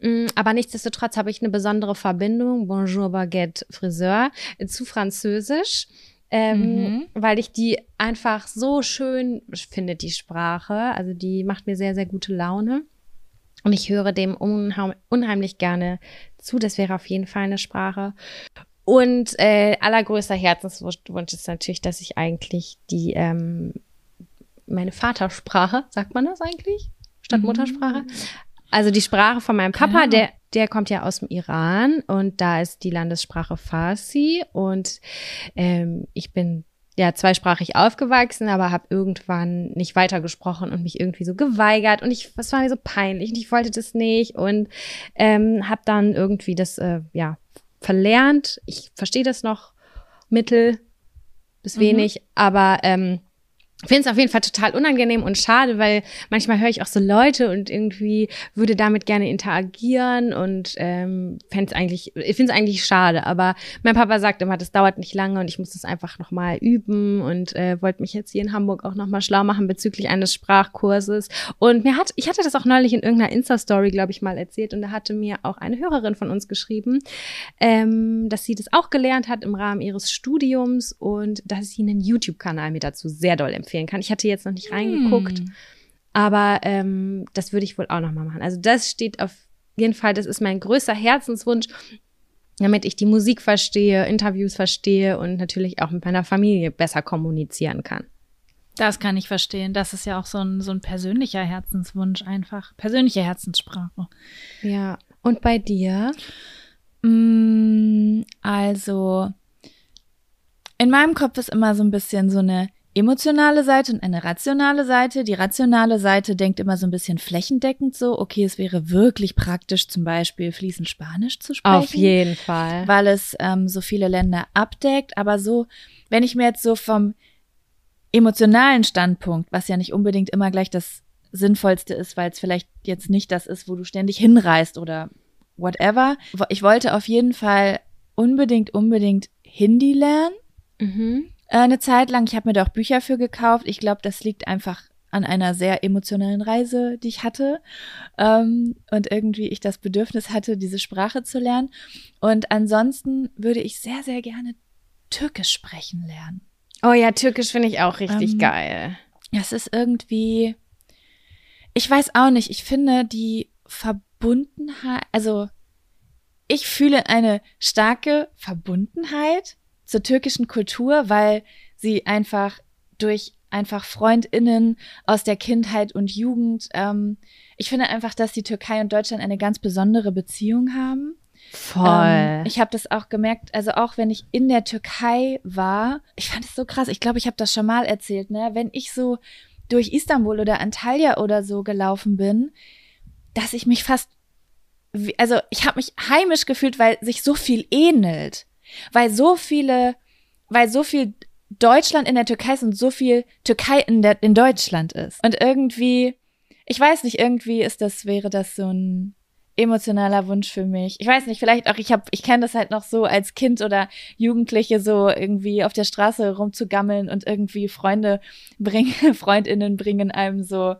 Mm, Aber nichtsdestotrotz habe ich eine besondere Verbindung, Bonjour Baguette Friseur, äh, zu Französisch, ähm, Mhm. weil ich die einfach so schön finde, die Sprache. Also die macht mir sehr, sehr gute Laune. Und ich höre dem unheim unheimlich gerne zu. Das wäre auf jeden Fall eine Sprache. Und äh, allergrößter Herzenswunsch ist natürlich, dass ich eigentlich die ähm, meine Vatersprache, sagt man das eigentlich? Statt Muttersprache? Also die Sprache von meinem Papa, Keine der, der kommt ja aus dem Iran und da ist die Landessprache Farsi und ähm, ich bin ja zweisprachig aufgewachsen, aber habe irgendwann nicht weitergesprochen und mich irgendwie so geweigert und ich, das war mir so peinlich und ich wollte das nicht und ähm, habe dann irgendwie das äh, ja verlernt. Ich verstehe das noch mittel bis wenig, aber ähm, finde es auf jeden Fall total unangenehm und schade, weil manchmal höre ich auch so Leute und irgendwie würde damit gerne interagieren und ähm, fände es eigentlich, ich finde es eigentlich schade, aber mein Papa sagt immer, das dauert nicht lange und ich muss das einfach nochmal üben und äh, wollte mich jetzt hier in Hamburg auch nochmal schlau machen bezüglich eines Sprachkurses. Und mir hat, ich hatte das auch neulich in irgendeiner Insta-Story, glaube ich, mal erzählt und da hatte mir auch eine Hörerin von uns geschrieben, ähm, dass sie das auch gelernt hat im Rahmen ihres Studiums und dass sie einen YouTube-Kanal mir dazu sehr doll empfehlen kann. Ich hatte jetzt noch nicht reingeguckt, Hm. aber ähm, das würde ich wohl auch noch mal machen. Also das steht auf jeden Fall, das ist mein größter Herzenswunsch. damit ich die Musik verstehe, Interviews verstehe und natürlich auch mit meiner Familie besser kommunizieren kann. Das kann ich verstehen. Das ist ja auch so ein, so ein persönlicher Herzenswunsch einfach. Persönliche Herzenssprache. Ja. Und bei dir? Mm, Also, in meinem Kopf ist immer so ein bisschen so eine emotionale Seite und eine rationale Seite. Die rationale Seite denkt immer so ein bisschen flächendeckend so, okay, es wäre wirklich praktisch, zum Beispiel fließend Spanisch zu sprechen. Auf jeden Fall. weil es ähm, so viele Länder abdeckt. Aber so, wenn ich mir jetzt so vom emotionalen Standpunkt, was ja nicht unbedingt immer gleich das Sinnvollste ist, weil es vielleicht jetzt nicht das ist, wo du ständig hinreist oder whatever. Ich wollte auf jeden Fall unbedingt, unbedingt Hindi lernen. Mhm. Äh, eine Zeit lang. Ich habe mir da auch Bücher für gekauft. Ich glaube, das liegt einfach an einer sehr emotionalen Reise, die ich hatte. Ähm, und irgendwie ich das Bedürfnis hatte, diese Sprache zu lernen. Und ansonsten würde ich sehr, sehr gerne Türkisch sprechen lernen. Oh ja, Türkisch finde ich auch richtig Ähm, geil. Es ist irgendwie, ich weiß auch nicht, ich finde die Verbundenheit, also ich fühle eine starke Verbundenheit zur türkischen Kultur, weil sie einfach durch einfach Freundinnen aus der Kindheit und Jugend, ähm, ich finde einfach, dass die Türkei und Deutschland eine ganz besondere Beziehung haben. Voll. Ähm, ich habe das auch gemerkt, also auch wenn ich in der Türkei war, ich fand es so krass. Ich glaube, ich habe das schon mal erzählt, ne? Wenn ich so durch Istanbul oder Antalya oder so gelaufen bin, dass ich mich fast, also ich habe mich heimisch gefühlt, weil sich so viel ähnelt, weil so viele, weil so viel Deutschland in der Türkei ist und so viel Türkei in der in Deutschland ist. Und irgendwie, ich weiß nicht, irgendwie ist das wäre das so ein emotionaler Wunsch für mich. Ich weiß nicht, vielleicht auch, ich habe, ich kenne das halt noch so als Kind oder Jugendliche so irgendwie auf der Straße rumzugammeln und irgendwie Freunde bringen, Freundinnen bringen einem so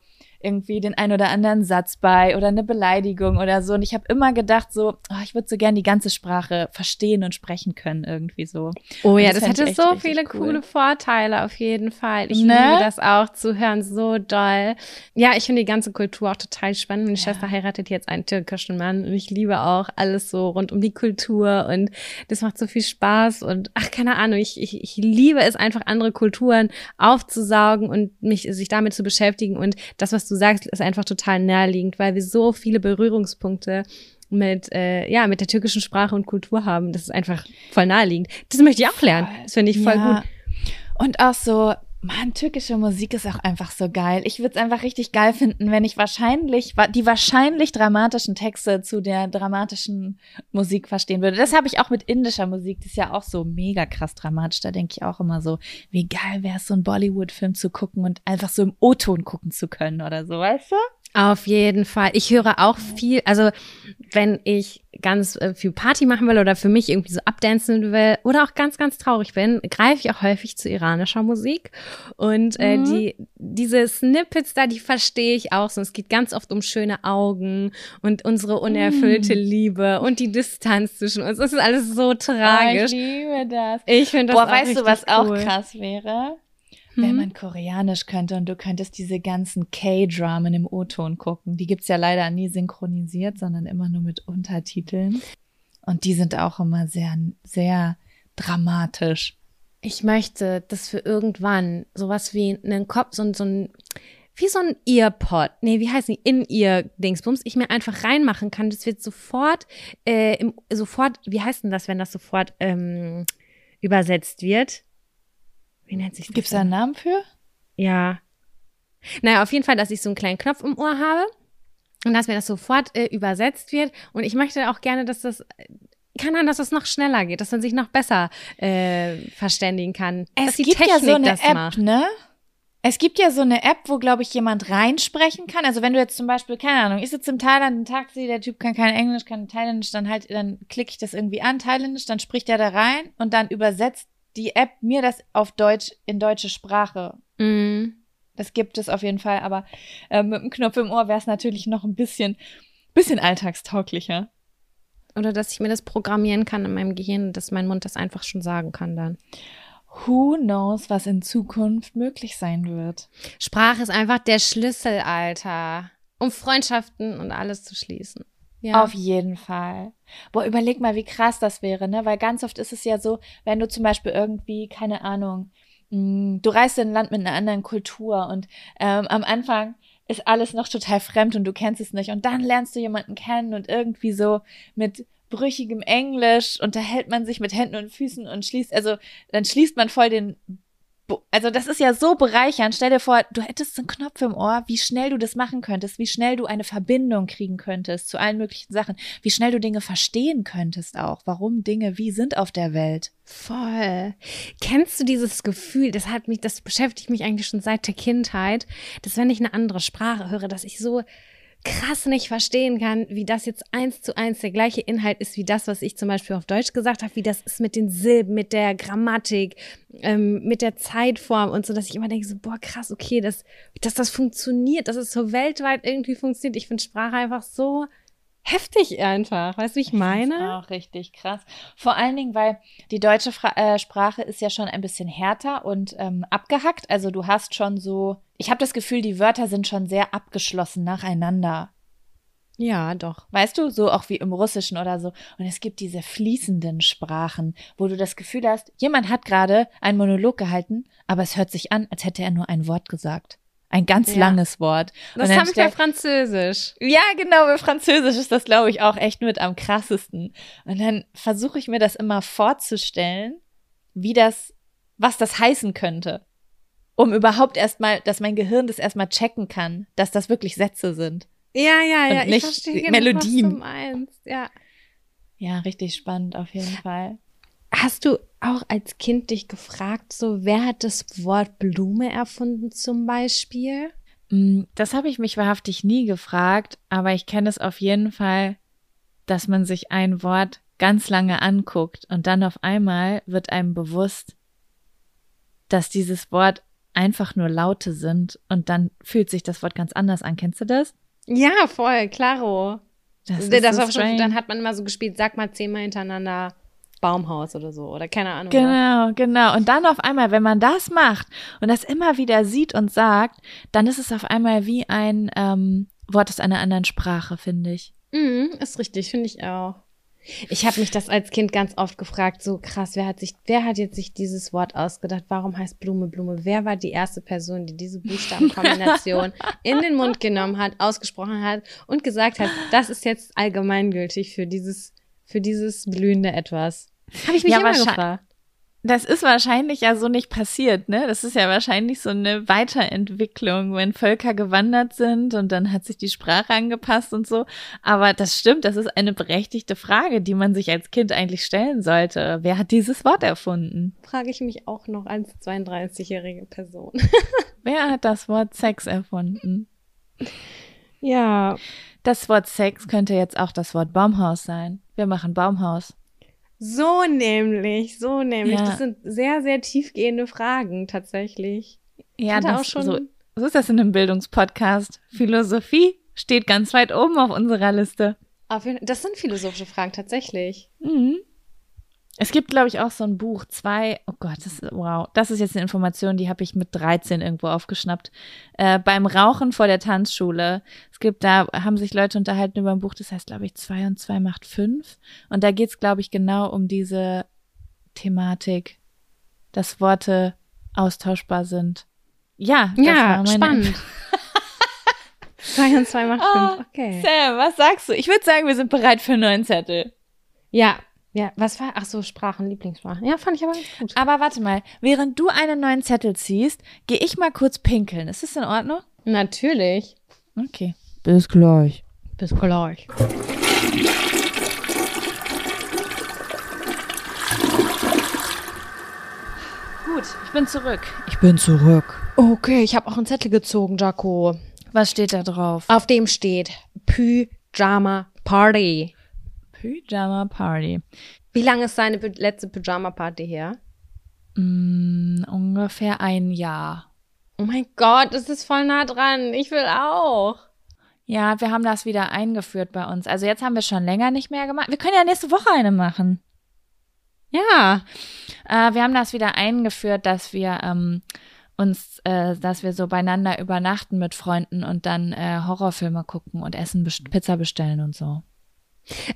irgendwie den ein oder anderen Satz bei oder eine Beleidigung oder so. Und ich habe immer gedacht so, oh, ich würde so gern die ganze Sprache verstehen und sprechen können irgendwie so. Oh ja, das das, hatte so viele cool. coole Vorteile auf jeden Fall. Ich Ne? liebe das auch zu hören, so doll. Ja, ich finde die ganze Kultur auch total spannend. Meine Schwester heiratet jetzt einen türkischen Mann und ich liebe auch alles so rund um die Kultur und das macht so viel Spaß und ach, keine Ahnung, ich, ich, ich liebe es einfach, andere Kulturen aufzusaugen und mich sich damit zu beschäftigen und das, was du sagst, ist einfach total naheliegend, weil wir so viele Berührungspunkte mit, äh, ja, mit der türkischen Sprache und Kultur haben. Das ist einfach voll naheliegend. Das möchte ich auch lernen. Das finde ich voll Ja. gut. Und auch so, man, türkische Musik ist auch einfach so geil. Ich würde es einfach richtig geil finden, wenn ich wahrscheinlich, wa- die wahrscheinlich dramatischen Texte zu der dramatischen Musik verstehen würde. Das habe ich auch mit indischer Musik. Das ist ja auch so mega krass dramatisch. Da denke ich auch immer so, wie geil wäre es, so einen Bollywood-Film zu gucken und einfach so im O-Ton gucken zu können oder so, weißt du? Auf jeden Fall. Ich höre auch viel, also wenn ich ganz äh, viel Party machen will oder für mich irgendwie so abdancen will oder auch ganz, ganz traurig bin, greife ich auch häufig zu iranischer Musik. Und äh, Mhm. die, diese Snippets da, die verstehe ich auch so. Es geht ganz oft um schöne Augen und unsere unerfüllte Liebe und die Distanz zwischen uns. Das ist alles so tragisch. Oh, ich liebe das. Ich finde das Boah, auch weißt du, was auch cool. krass wäre? Wenn Hm? man Koreanisch könnte und du könntest diese ganzen K-Dramen im O-Ton gucken. Die gibt's ja leider nie synchronisiert, sondern immer nur mit Untertiteln. Und die sind auch immer sehr, sehr dramatisch. Ich möchte, dass für irgendwann sowas wie einen Kopf, so, ein- so ein, wie so ein Earpod, nee, wie heißt die, In-Ear-Dingsbums, ich mir einfach reinmachen kann. Das wird sofort, äh, im, sofort, wie heißt denn das, wenn das sofort ähm, übersetzt wird? Wie nennt sich das? Gibt's da einen Namen für? Ja. Naja, auf jeden Fall, dass ich so einen kleinen Knopf im Ohr habe und dass mir das sofort äh, übersetzt wird. Und ich möchte auch gerne, dass das, kann sein, dass das noch schneller geht, dass man sich noch besser äh, verständigen kann. dass die Technik das App, macht. ne? Es gibt ja so eine App, wo, glaube ich, jemand reinsprechen kann. Also wenn du jetzt zum Beispiel, keine Ahnung, ich sitze im Thailand, ein Taxi, der Typ kann kein Englisch, kann Thailändisch, dann halt, dann klicke ich das irgendwie an, Thailändisch, dann spricht er da rein und dann übersetzt die App mir das auf Deutsch in deutsche Sprache. Mm. Das gibt es auf jeden Fall, aber äh, mit dem Knopf im Ohr wäre es natürlich noch ein bisschen, bisschen alltagstauglicher. Oder dass ich mir das programmieren kann in meinem Gehirn, dass mein Mund das einfach schon sagen kann dann. Who knows, was in Zukunft möglich sein wird. Sprache ist einfach der Schlüssel, Alter, um Freundschaften und alles zu schließen. Ja. Auf jeden Fall. Boah, überleg mal, wie krass das wäre, ne? Weil ganz oft ist es ja so, wenn du zum Beispiel irgendwie, keine Ahnung, mh, du reist in ein Land mit einer anderen Kultur und ähm, am Anfang ist alles noch total fremd und du kennst es nicht. Und dann lernst du jemanden kennen und irgendwie so mit brüchigem Englisch unterhält man sich mit Händen und Füßen und schließt, also dann schließt man voll den also das ist ja so bereichernd. Stell dir vor, du hättest einen Knopf im Ohr, wie schnell du das machen könntest, wie schnell du eine Verbindung kriegen könntest zu allen möglichen Sachen, wie schnell du Dinge verstehen könntest auch, warum Dinge wie sind auf der Welt. Voll. Kennst du dieses Gefühl, das hat mich, das beschäftigt mich eigentlich schon seit der Kindheit, dass wenn ich eine andere Sprache höre, dass ich so krass nicht verstehen kann, wie das jetzt eins zu eins der gleiche Inhalt ist wie das, was ich zum Beispiel auf Deutsch gesagt habe, wie das ist mit den Silben, mit der Grammatik, ähm, mit der Zeitform und so, dass ich immer denke so, boah, krass, okay, dass, dass das funktioniert, dass es so weltweit irgendwie funktioniert. Ich finde Sprache einfach so heftig einfach. Weißt du, wie ich meine? Auch richtig krass. Vor allen Dingen, weil die deutsche Fra äh, Sprache ist ja schon ein bisschen härter und ähm, abgehackt. Also du hast schon so, ich habe das Gefühl, die Wörter sind schon sehr abgeschlossen nacheinander. Ja, doch. Weißt du, so auch wie im Russischen oder so. Und es gibt diese fließenden Sprachen, wo du das Gefühl hast, jemand hat gerade einen Monolog gehalten, aber es hört sich an, als hätte er nur ein Wort gesagt. Ein ganz Ja. langes Wort. Das Und dann habe ich bei Französisch. ja, genau, bei Französisch ist das, glaube ich, auch echt mit am krassesten. Und dann versuche ich mir das immer vorzustellen, wie das, was das heißen könnte. Um überhaupt erstmal, dass mein Gehirn das erstmal checken kann, dass das wirklich Sätze sind. Ja, ja, ja. Und nicht ich verstehe genau, Melodien. was du meinst. Ja. Ja, richtig spannend auf jeden Fall. Hast du auch als Kind dich gefragt, so wer hat das Wort Blume erfunden zum Beispiel? Mm, Das habe ich mich wahrhaftig nie gefragt, aber ich kenne es auf jeden Fall, dass man sich ein Wort ganz lange anguckt und dann auf einmal wird einem bewusst, dass dieses Wort einfach nur Laute sind und dann fühlt sich das Wort ganz anders an. Kennst du das? Ja, voll, klaro. Das, Das, ist so war schon, dann hat man immer so gespielt, sag mal zehnmal hintereinander Baumhaus oder so. Oder keine Ahnung. Genau, genau. Und dann auf einmal, wenn man das macht und das immer wieder sieht und sagt, dann ist es auf einmal wie ein ähm, Wort aus einer anderen Sprache, finde ich. Mhm, ist richtig, finde ich auch. Ich habe mich das als Kind ganz oft gefragt, so krass, wer hat sich, wer hat jetzt sich dieses Wort ausgedacht? Warum heißt Blume Blume? Wer war die erste Person, die diese Buchstabenkombination in den Mund genommen hat, ausgesprochen hat und gesagt hat, das ist jetzt allgemeingültig für dieses, für dieses blühende Etwas? Habe ich mich Ja, immer gefragt. Das ist wahrscheinlich ja so nicht passiert, ne? Das ist ja wahrscheinlich so eine Weiterentwicklung, wenn Völker gewandert sind und dann hat sich die Sprache angepasst und so. Aber das stimmt, das ist eine berechtigte Frage, die man sich als Kind eigentlich stellen sollte. Wer hat dieses Wort erfunden? Frage ich mich auch noch als 32-jährige Person. Wer hat das Wort Sex erfunden? Ja, Das Wort Sex könnte jetzt auch das Wort Baumhaus sein. Wir machen Baumhaus. so nämlich, so nämlich. Ja. Das sind sehr, sehr tiefgehende Fragen tatsächlich. Ja, das auch schon- so, so ist das in einem Bildungspodcast. Philosophie steht ganz weit oben auf unserer Liste. Das sind philosophische Fragen tatsächlich. Mhm. Es gibt, glaube ich, auch so ein Buch, zwei, oh Gott, das ist, wow, das ist jetzt eine Information, die habe ich mit 13 irgendwo aufgeschnappt. Äh, beim Rauchen vor der Tanzschule. Es gibt, da haben sich Leute unterhalten über ein Buch, das heißt, glaube ich, zwei und zwei macht fünf. Und da geht's, glaube ich, genau um diese Thematik, dass Worte austauschbar sind. Ja, das war Ja, spannend. zwei und zwei macht Ah, fünf. Okay. Sam, was sagst du? Ich würde sagen, wir sind bereit für einen neuen Zettel. Ja, ja, was war? Ach so, Sprachen, Lieblingssprachen. Ja, fand ich aber ganz gut. Aber warte mal, während du einen neuen Zettel ziehst, gehe ich mal kurz pinkeln. Ist das in Ordnung? Natürlich. Okay. Bis gleich. Bis gleich. Gut, ich bin zurück. Ich bin zurück. Okay, ich habe auch einen Zettel gezogen, Jaco. Was steht da drauf? Auf dem steht Pyjama Party. Pyjama Party. Wie lange ist deine Py- letzte Pyjama Party her? Mm, ungefähr ein Jahr. Oh mein Gott, das ist voll nah dran. Ich will auch. Ja, wir haben das wieder eingeführt bei uns. Also jetzt haben wir schon länger nicht mehr gemacht. Wir können ja nächste Woche eine machen. Ja. Äh, wir haben das wieder eingeführt, dass wir ähm, uns, äh, dass wir so beieinander übernachten mit Freunden und dann äh, Horrorfilme gucken und Essen, Pizza bestellen und so.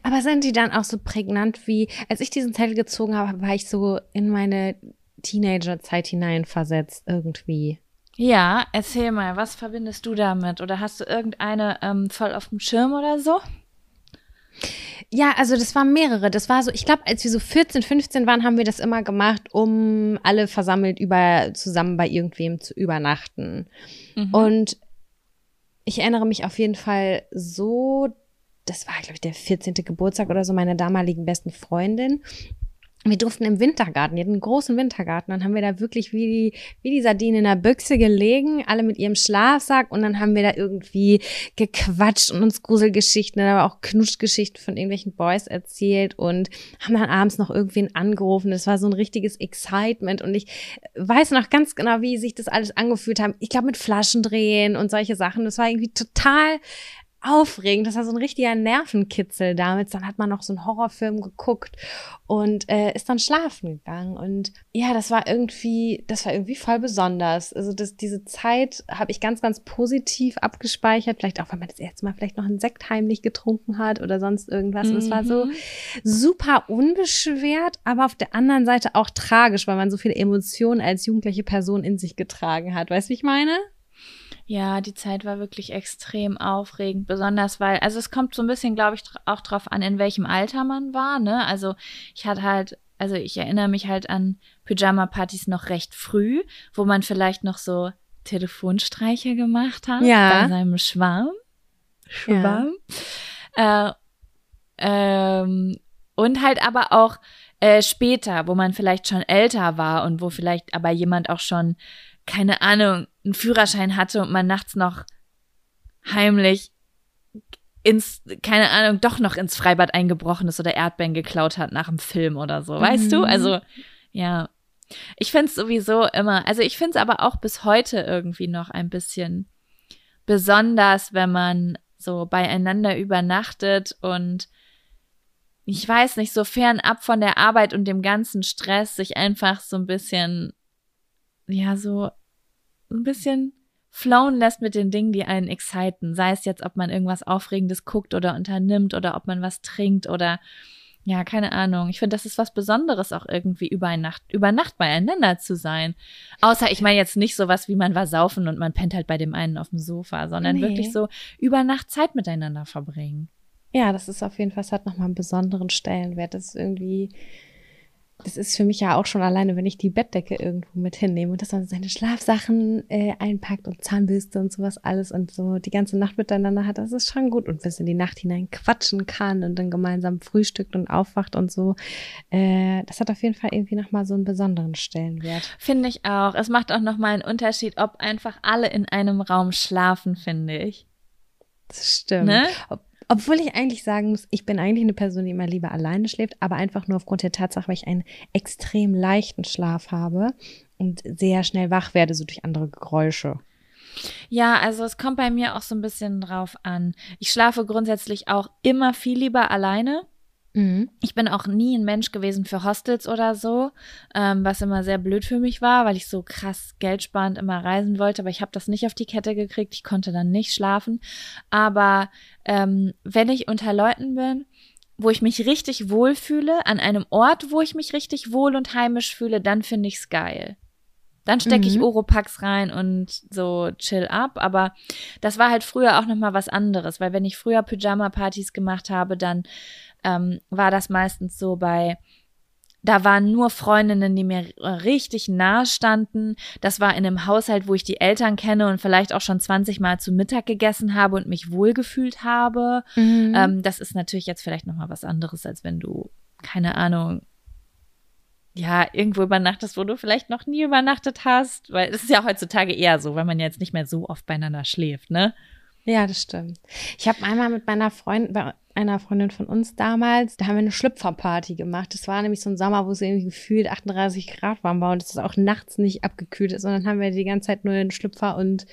Aber sind die dann auch so prägnant wie, als ich diesen Zettel gezogen habe, war ich so in meine Teenagerzeit hineinversetzt irgendwie. Ja, erzähl mal, was verbindest du damit? Oder hast du irgendeine ähm, voll auf dem Schirm oder so? Ja, also das waren mehrere. Das war so, ich glaube, als wir so 14, 15 waren, haben wir das immer gemacht, um alle versammelt über zusammen bei irgendwem zu übernachten. Mhm. Und ich erinnere mich auf jeden Fall so, das war, glaube ich, der 14. Geburtstag oder so meiner damaligen besten Freundin wir durften im Wintergarten, die hatten einen großen Wintergarten, dann haben wir da wirklich wie die, wie die Sardinen in der Büchse gelegen, alle mit ihrem Schlafsack und dann haben wir da irgendwie gequatscht und uns Gruselgeschichten, aber auch Knutschgeschichten von irgendwelchen Boys erzählt und haben dann abends noch irgendwen angerufen. Das war so ein richtiges Excitement und ich weiß noch ganz genau, wie sich das alles angefühlt hat. Ich glaube mit Flaschendrehen und solche Sachen. Das war irgendwie total aufregend. Das war so ein richtiger Nervenkitzel damals. Dann hat man noch so einen Horrorfilm geguckt und äh, ist dann schlafen gegangen. Und ja, das war irgendwie, das war irgendwie voll besonders. Also das, diese Zeit habe ich ganz, ganz positiv abgespeichert. Vielleicht auch, weil man das erste Mal vielleicht noch einen Sekt heimlich getrunken hat oder sonst irgendwas. Und es war so mhm. super unbeschwert, aber auf der anderen Seite auch tragisch, weil man so viele Emotionen als jugendliche Person in sich getragen hat. Weißt du, wie ich meine? Ja, die Zeit war wirklich extrem aufregend, besonders weil, also es kommt so ein bisschen, glaube ich, auch drauf an, in welchem Alter man war, ne? Also ich hatte halt, also ich erinnere mich halt an Pyjama-Partys noch recht früh, wo man vielleicht noch so Telefonstreiche gemacht hat ja. bei seinem Schwarm. Schwarm. Ja. Äh, ähm, und halt aber auch äh, später, wo man vielleicht schon älter war und wo vielleicht aber jemand auch schon keine Ahnung, einen Führerschein hatte und man nachts noch heimlich ins, keine Ahnung, doch noch ins Freibad eingebrochen ist oder Erdbeeren geklaut hat nach dem Film oder so, weißt mhm. du? Also, ja. Ich find's sowieso immer, also ich find's aber auch bis heute irgendwie noch ein bisschen besonders, wenn man so beieinander übernachtet und ich weiß nicht, so fernab von der Arbeit und dem ganzen Stress sich einfach so ein bisschen, ja, so ein bisschen flown lässt mit den Dingen, die einen exciten. Sei es jetzt, ob man irgendwas Aufregendes guckt oder unternimmt oder ob man was trinkt oder ja, keine Ahnung. Ich finde, das ist was Besonderes, auch irgendwie über Nacht, über Nacht beieinander zu sein. Außer, ich meine jetzt nicht sowas wie man war saufen und man pennt halt bei dem einen auf dem Sofa, sondern nee. wirklich so über Nacht Zeit miteinander verbringen. Ja, das ist auf jeden Fall, es hat nochmal einen besonderen Stellenwert. Das ist irgendwie, das ist für mich ja auch schon alleine, wenn ich die Bettdecke irgendwo mit hinnehme und dass man seine Schlafsachen äh, einpackt und Zahnbürste und sowas alles und so die ganze Nacht miteinander hat, das ist schon gut. Und bis in die Nacht hinein quatschen kann und dann gemeinsam frühstückt und aufwacht und so, äh, das hat auf jeden Fall irgendwie nochmal so einen besonderen Stellenwert. Finde ich auch. Es macht auch nochmal einen Unterschied, ob einfach alle in einem Raum schlafen, finde ich. Das stimmt. Ne? Ob obwohl ich eigentlich sagen muss, ich bin eigentlich eine Person, die immer lieber alleine schläft, aber einfach nur aufgrund der Tatsache, weil ich einen extrem leichten Schlaf habe und sehr schnell wach werde, so durch andere Geräusche. Ja, also es kommt bei mir auch so ein bisschen drauf an. Ich schlafe grundsätzlich auch immer viel lieber alleine. Mhm. Ich bin auch nie ein Mensch gewesen für Hostels oder so, ähm, was immer sehr blöd für mich war, weil ich so krass geldsparend immer reisen wollte, aber ich habe das nicht auf die Kette gekriegt. Ich konnte dann nicht schlafen. Aber ähm, wenn ich unter Leuten bin, wo ich mich richtig wohlfühle, an einem Ort, wo ich mich richtig wohl und heimisch fühle, dann finde ich's geil. Dann stecke ich mhm. Oropax rein und so chill ab. Aber das war halt früher auch noch mal was anderes, weil wenn ich früher Pyjama-Partys gemacht habe, dann ähm, war das meistens so bei da waren nur Freundinnen, die mir richtig nahe standen. Das war in einem Haushalt, wo ich die Eltern kenne und vielleicht auch schon 20 Mal zu Mittag gegessen habe und mich wohlgefühlt habe. Mhm. Ähm, das ist natürlich jetzt vielleicht nochmal was anderes, als wenn du, keine Ahnung, ja, irgendwo übernachtest, wo du vielleicht noch nie übernachtet hast. Weil es ist ja heutzutage eher so, weil man ja jetzt nicht mehr so oft beieinander schläft, ne? Ja, das stimmt. Ich habe einmal mit meiner Freundin, einer Freundin von uns damals, da haben wir eine Schlüpferparty gemacht. Das war nämlich so ein Sommer, wo es irgendwie gefühlt 38 Grad warm war und es ist auch nachts nicht abgekühlt ist, sondern haben wir die ganze Zeit nur in Schlüpfer und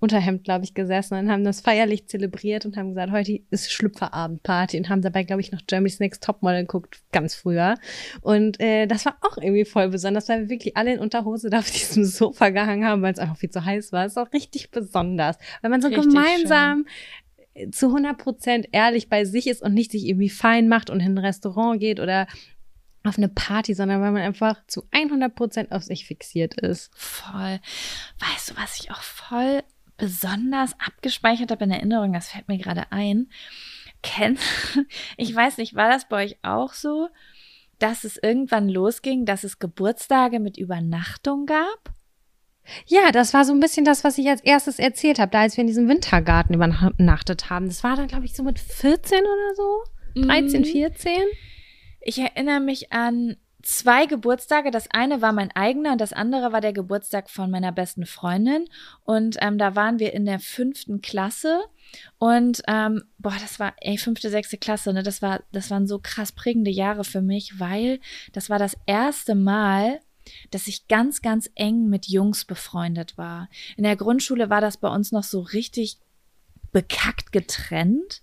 Unterhemd, glaube ich, gesessen und haben das feierlich zelebriert und haben gesagt, heute ist Schlüpferabendparty und haben dabei, glaube ich, noch Jeremy's Next Topmodel geguckt, ganz früher. Und äh, das war auch irgendwie voll besonders, weil wir wirklich alle in Unterhose da auf diesem Sofa gehangen haben, weil es einfach viel zu heiß war. Ist auch richtig besonders, weil man so richtig gemeinsam schön zu 100 Prozent ehrlich bei sich ist und nicht sich irgendwie fein macht und in ein Restaurant geht oder auf eine Party, sondern weil man einfach zu 100 Prozent auf sich fixiert ist. Voll. Weißt du, was ich auch voll besonders abgespeichert habe in Erinnerung, das fällt mir gerade ein. Kennt, ich weiß nicht, war das bei euch auch so, dass es irgendwann losging, dass es Geburtstage mit Übernachtung gab? Ja, das war so ein bisschen das, was ich als erstes erzählt habe, da als wir in diesem Wintergarten übernachtet haben. Das war dann, glaube ich, so mit 14 oder so. 13, Mhm. 14. Ich erinnere mich an zwei Geburtstage. Das eine war mein eigener und das andere war der Geburtstag von meiner besten Freundin. Und ähm, da waren wir in der fünften Klasse. Und ähm, boah, das war, ey, fünfte, sechste Klasse, ne? Das war, das waren so krass prägende Jahre für mich, weil das war das erste Mal, dass ich ganz, ganz eng mit Jungs befreundet war. In der Grundschule war das bei uns noch so richtig bekackt getrennt.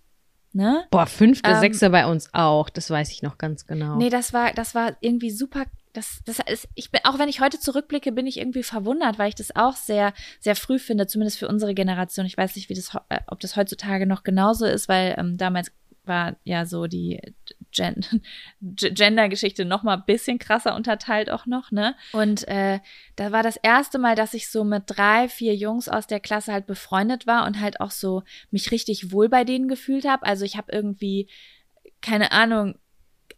Ne? Boah, fünfte, Ähm, sechste bei uns auch. Das weiß ich noch ganz genau. Nee, das war, das war irgendwie super. Das, das ist, ich bin, auch wenn ich heute zurückblicke, bin ich irgendwie verwundert, weil ich das auch sehr, sehr früh finde, zumindest für unsere Generation. Ich weiß nicht, wie das, äh, ob das heutzutage noch genauso ist, weil ähm, damals war ja so die Gen Gender-Geschichte noch mal ein bisschen krasser unterteilt auch noch, ne? Und äh, da war das erste Mal, dass ich so mit drei, vier Jungs aus der Klasse halt befreundet war und halt auch so mich richtig wohl bei denen gefühlt habe. Also ich habe irgendwie, keine Ahnung,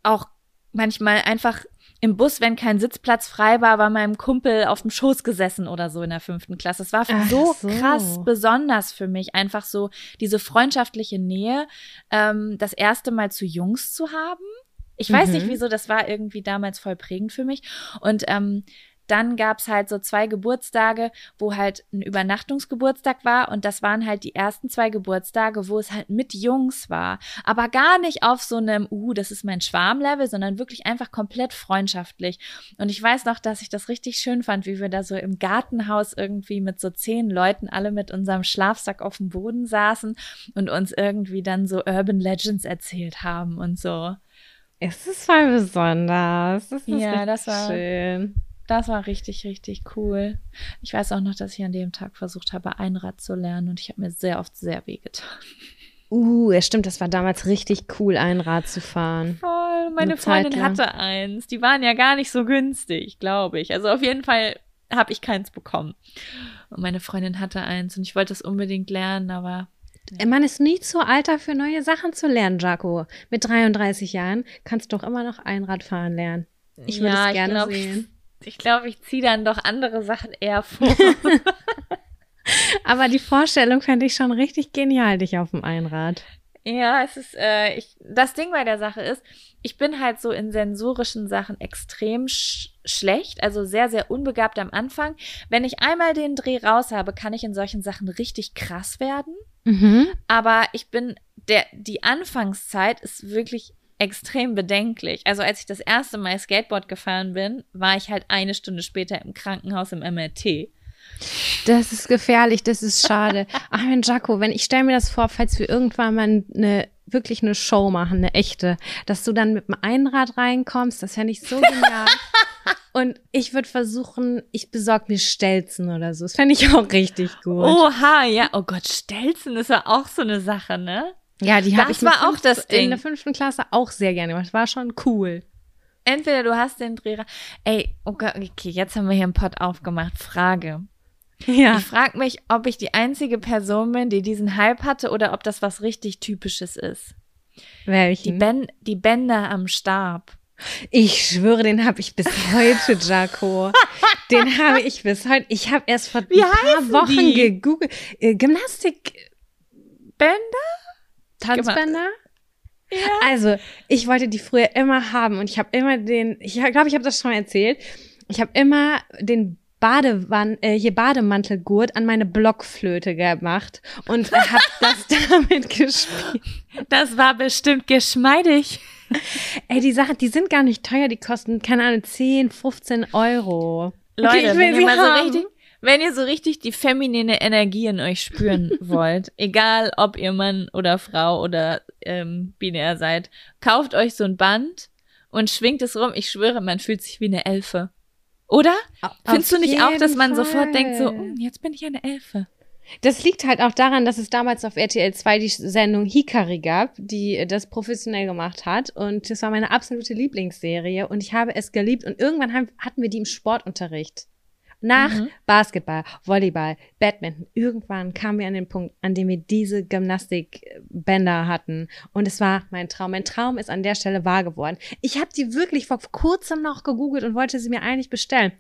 auch manchmal einfach im Bus, wenn kein Sitzplatz frei war, war meinem Kumpel auf dem Schoß gesessen oder so in der fünften Klasse. Es war so, so. krass besonders für mich, einfach so diese freundschaftliche Nähe, ähm, das erste Mal zu Jungs zu haben. Ich weiß Mhm. nicht wieso, das war irgendwie damals voll prägend für mich. Und ähm, dann gab's halt so zwei Geburtstage, wo halt ein Übernachtungsgeburtstag war. Und das waren halt die ersten zwei Geburtstage, wo es halt mit Jungs war. Aber gar nicht auf so einem, uh, das ist mein Schwarmlevel, sondern wirklich einfach komplett freundschaftlich. Und ich weiß noch, dass ich das richtig schön fand, wie wir da so im Gartenhaus irgendwie mit so zehn Leuten alle mit unserem Schlafsack auf dem Boden saßen und uns irgendwie dann so Urban Legends erzählt haben und so. Es ist voll besonders. Das ist Ja, das war- schön. Das war richtig, richtig cool. Ich weiß auch noch, dass ich an dem Tag versucht habe, Einrad zu lernen und ich habe mir sehr oft sehr wehgetan. Uh, ja stimmt, das war damals richtig cool, ein Rad zu fahren. Voll, meine Eine Freundin hatte eins. Die waren ja gar nicht so günstig, glaube ich. Also auf jeden Fall habe ich keins bekommen. Und meine Freundin hatte eins und ich wollte es unbedingt lernen, aber Man ist nie zu alt dafür, neue Sachen zu lernen, Jaco. Mit 33 Jahren kannst du doch immer noch Einrad fahren lernen. Ich würde Ja, es gerne glaub, sehen. Ich glaube, ich ziehe dann doch andere Sachen eher vor. Aber die Vorstellung fände ich schon richtig genial, dich auf dem Einrad. Ja, es ist, äh, ich, das Ding bei der Sache ist, ich bin halt so in sensorischen Sachen extrem sch schlecht, also sehr, sehr unbegabt am Anfang. Wenn ich einmal den Dreh raus habe, kann ich in solchen Sachen richtig krass werden. Mhm. Aber ich bin, der, die Anfangszeit ist wirklich extrem bedenklich. Also als ich das erste Mal Skateboard gefahren bin, war ich halt eine Stunde später im Krankenhaus im MRT. Das ist gefährlich, das ist schade. Ach, mein Jaco, wenn ich stelle mir das vor, falls wir irgendwann mal eine wirklich eine Show machen, eine echte, dass du dann mit dem Einrad reinkommst, das fände ich so genial. Und ich würde versuchen, ich besorge mir Stelzen oder so. Das fände ich auch richtig gut. Oha, ja. Oh Gott, Stelzen ist ja auch so eine Sache, ne? Ja, die habe ich war auch das in Ding. der fünften Klasse auch sehr gerne gemacht. Das war schon cool. Entweder du hast den Dreh. ra- Ey, okay, okay, jetzt haben wir hier einen Pod aufgemacht. Frage. Ja. Ich frage mich, ob ich die einzige Person bin, die diesen Hype hatte oder ob das was richtig Typisches ist. Die, Welchen? ben die Bänder am Stab. Ich schwöre, den habe ich bis heute, Jaco. den habe ich bis heute. Ich habe erst vor Wie ein paar Wochen die? gegoogelt. Äh, Gymnastik, Bänder? Tanzbänder. Also, ich wollte die früher immer haben und ich habe immer den, ich glaube, ich habe das schon mal erzählt. Ich habe immer den Badewann, äh, hier Bademantelgurt an meine Blockflöte gemacht und habe das damit gespielt. Das war bestimmt geschmeidig. Ey, die Sachen, die sind gar nicht teuer, die kosten, keine Ahnung, 10, 15 Euro. Leute, Okay, ich will wenn ihr mal so haben. richtig, wenn ihr so richtig die feminine Energie in euch spüren wollt, egal ob ihr Mann oder Frau oder ähm, binär seid, kauft euch so ein Band und schwingt es rum. Ich schwöre, man fühlt sich wie eine Elfe. Oder? Auf Findest du nicht auch, dass man sofort denkt so, Fall. "Hm, jetzt bin ich eine Elfe? Das liegt halt auch daran, dass es damals auf RTL 2 die Sendung Hikari gab, die das professionell gemacht hat. Und das war meine absolute Lieblingsserie und ich habe es geliebt. Und irgendwann haben, hatten wir die im Sportunterricht. Nach mhm. Basketball, Volleyball, Badminton. Irgendwann kamen wir an den Punkt, an dem wir diese Gymnastikbänder hatten. Und es war mein Traum. Mein Traum ist an der Stelle wahr geworden. Ich habe die wirklich vor kurzem noch gegoogelt und wollte sie mir eigentlich bestellen.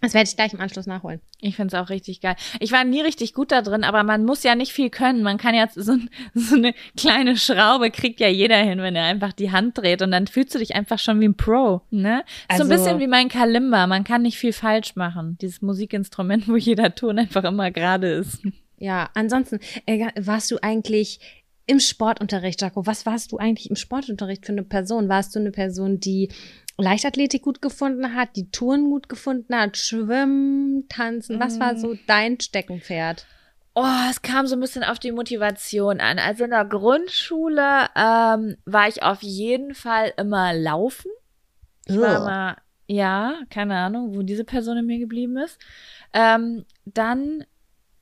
Das werde ich gleich im Anschluss nachholen. Ich finde es auch richtig geil. Ich war nie richtig gut da drin, aber man muss ja nicht viel können. Man kann ja so, so eine kleine Schraube kriegt ja jeder hin, wenn er einfach die Hand dreht und dann fühlst du dich einfach schon wie ein Pro, ne? Also, so ein also bisschen wie mein Kalimba. Man kann nicht viel falsch machen. Dieses Musikinstrument, wo jeder Ton einfach immer gerade ist. Ja, ansonsten, äh, warst du eigentlich im Sportunterricht, Jaco, was warst du eigentlich im Sportunterricht für eine Person? Warst du eine Person, die Leichtathletik gut gefunden hat, die Touren gut gefunden hat, Schwimmen, Tanzen. Was war so mm. dein Steckenpferd? Oh, es kam so ein bisschen auf die Motivation an. Also in der Grundschule ähm, war ich auf jeden Fall immer laufen. Ich war immer, ja, keine Ahnung, wo diese Person in mir geblieben ist. Ähm, dann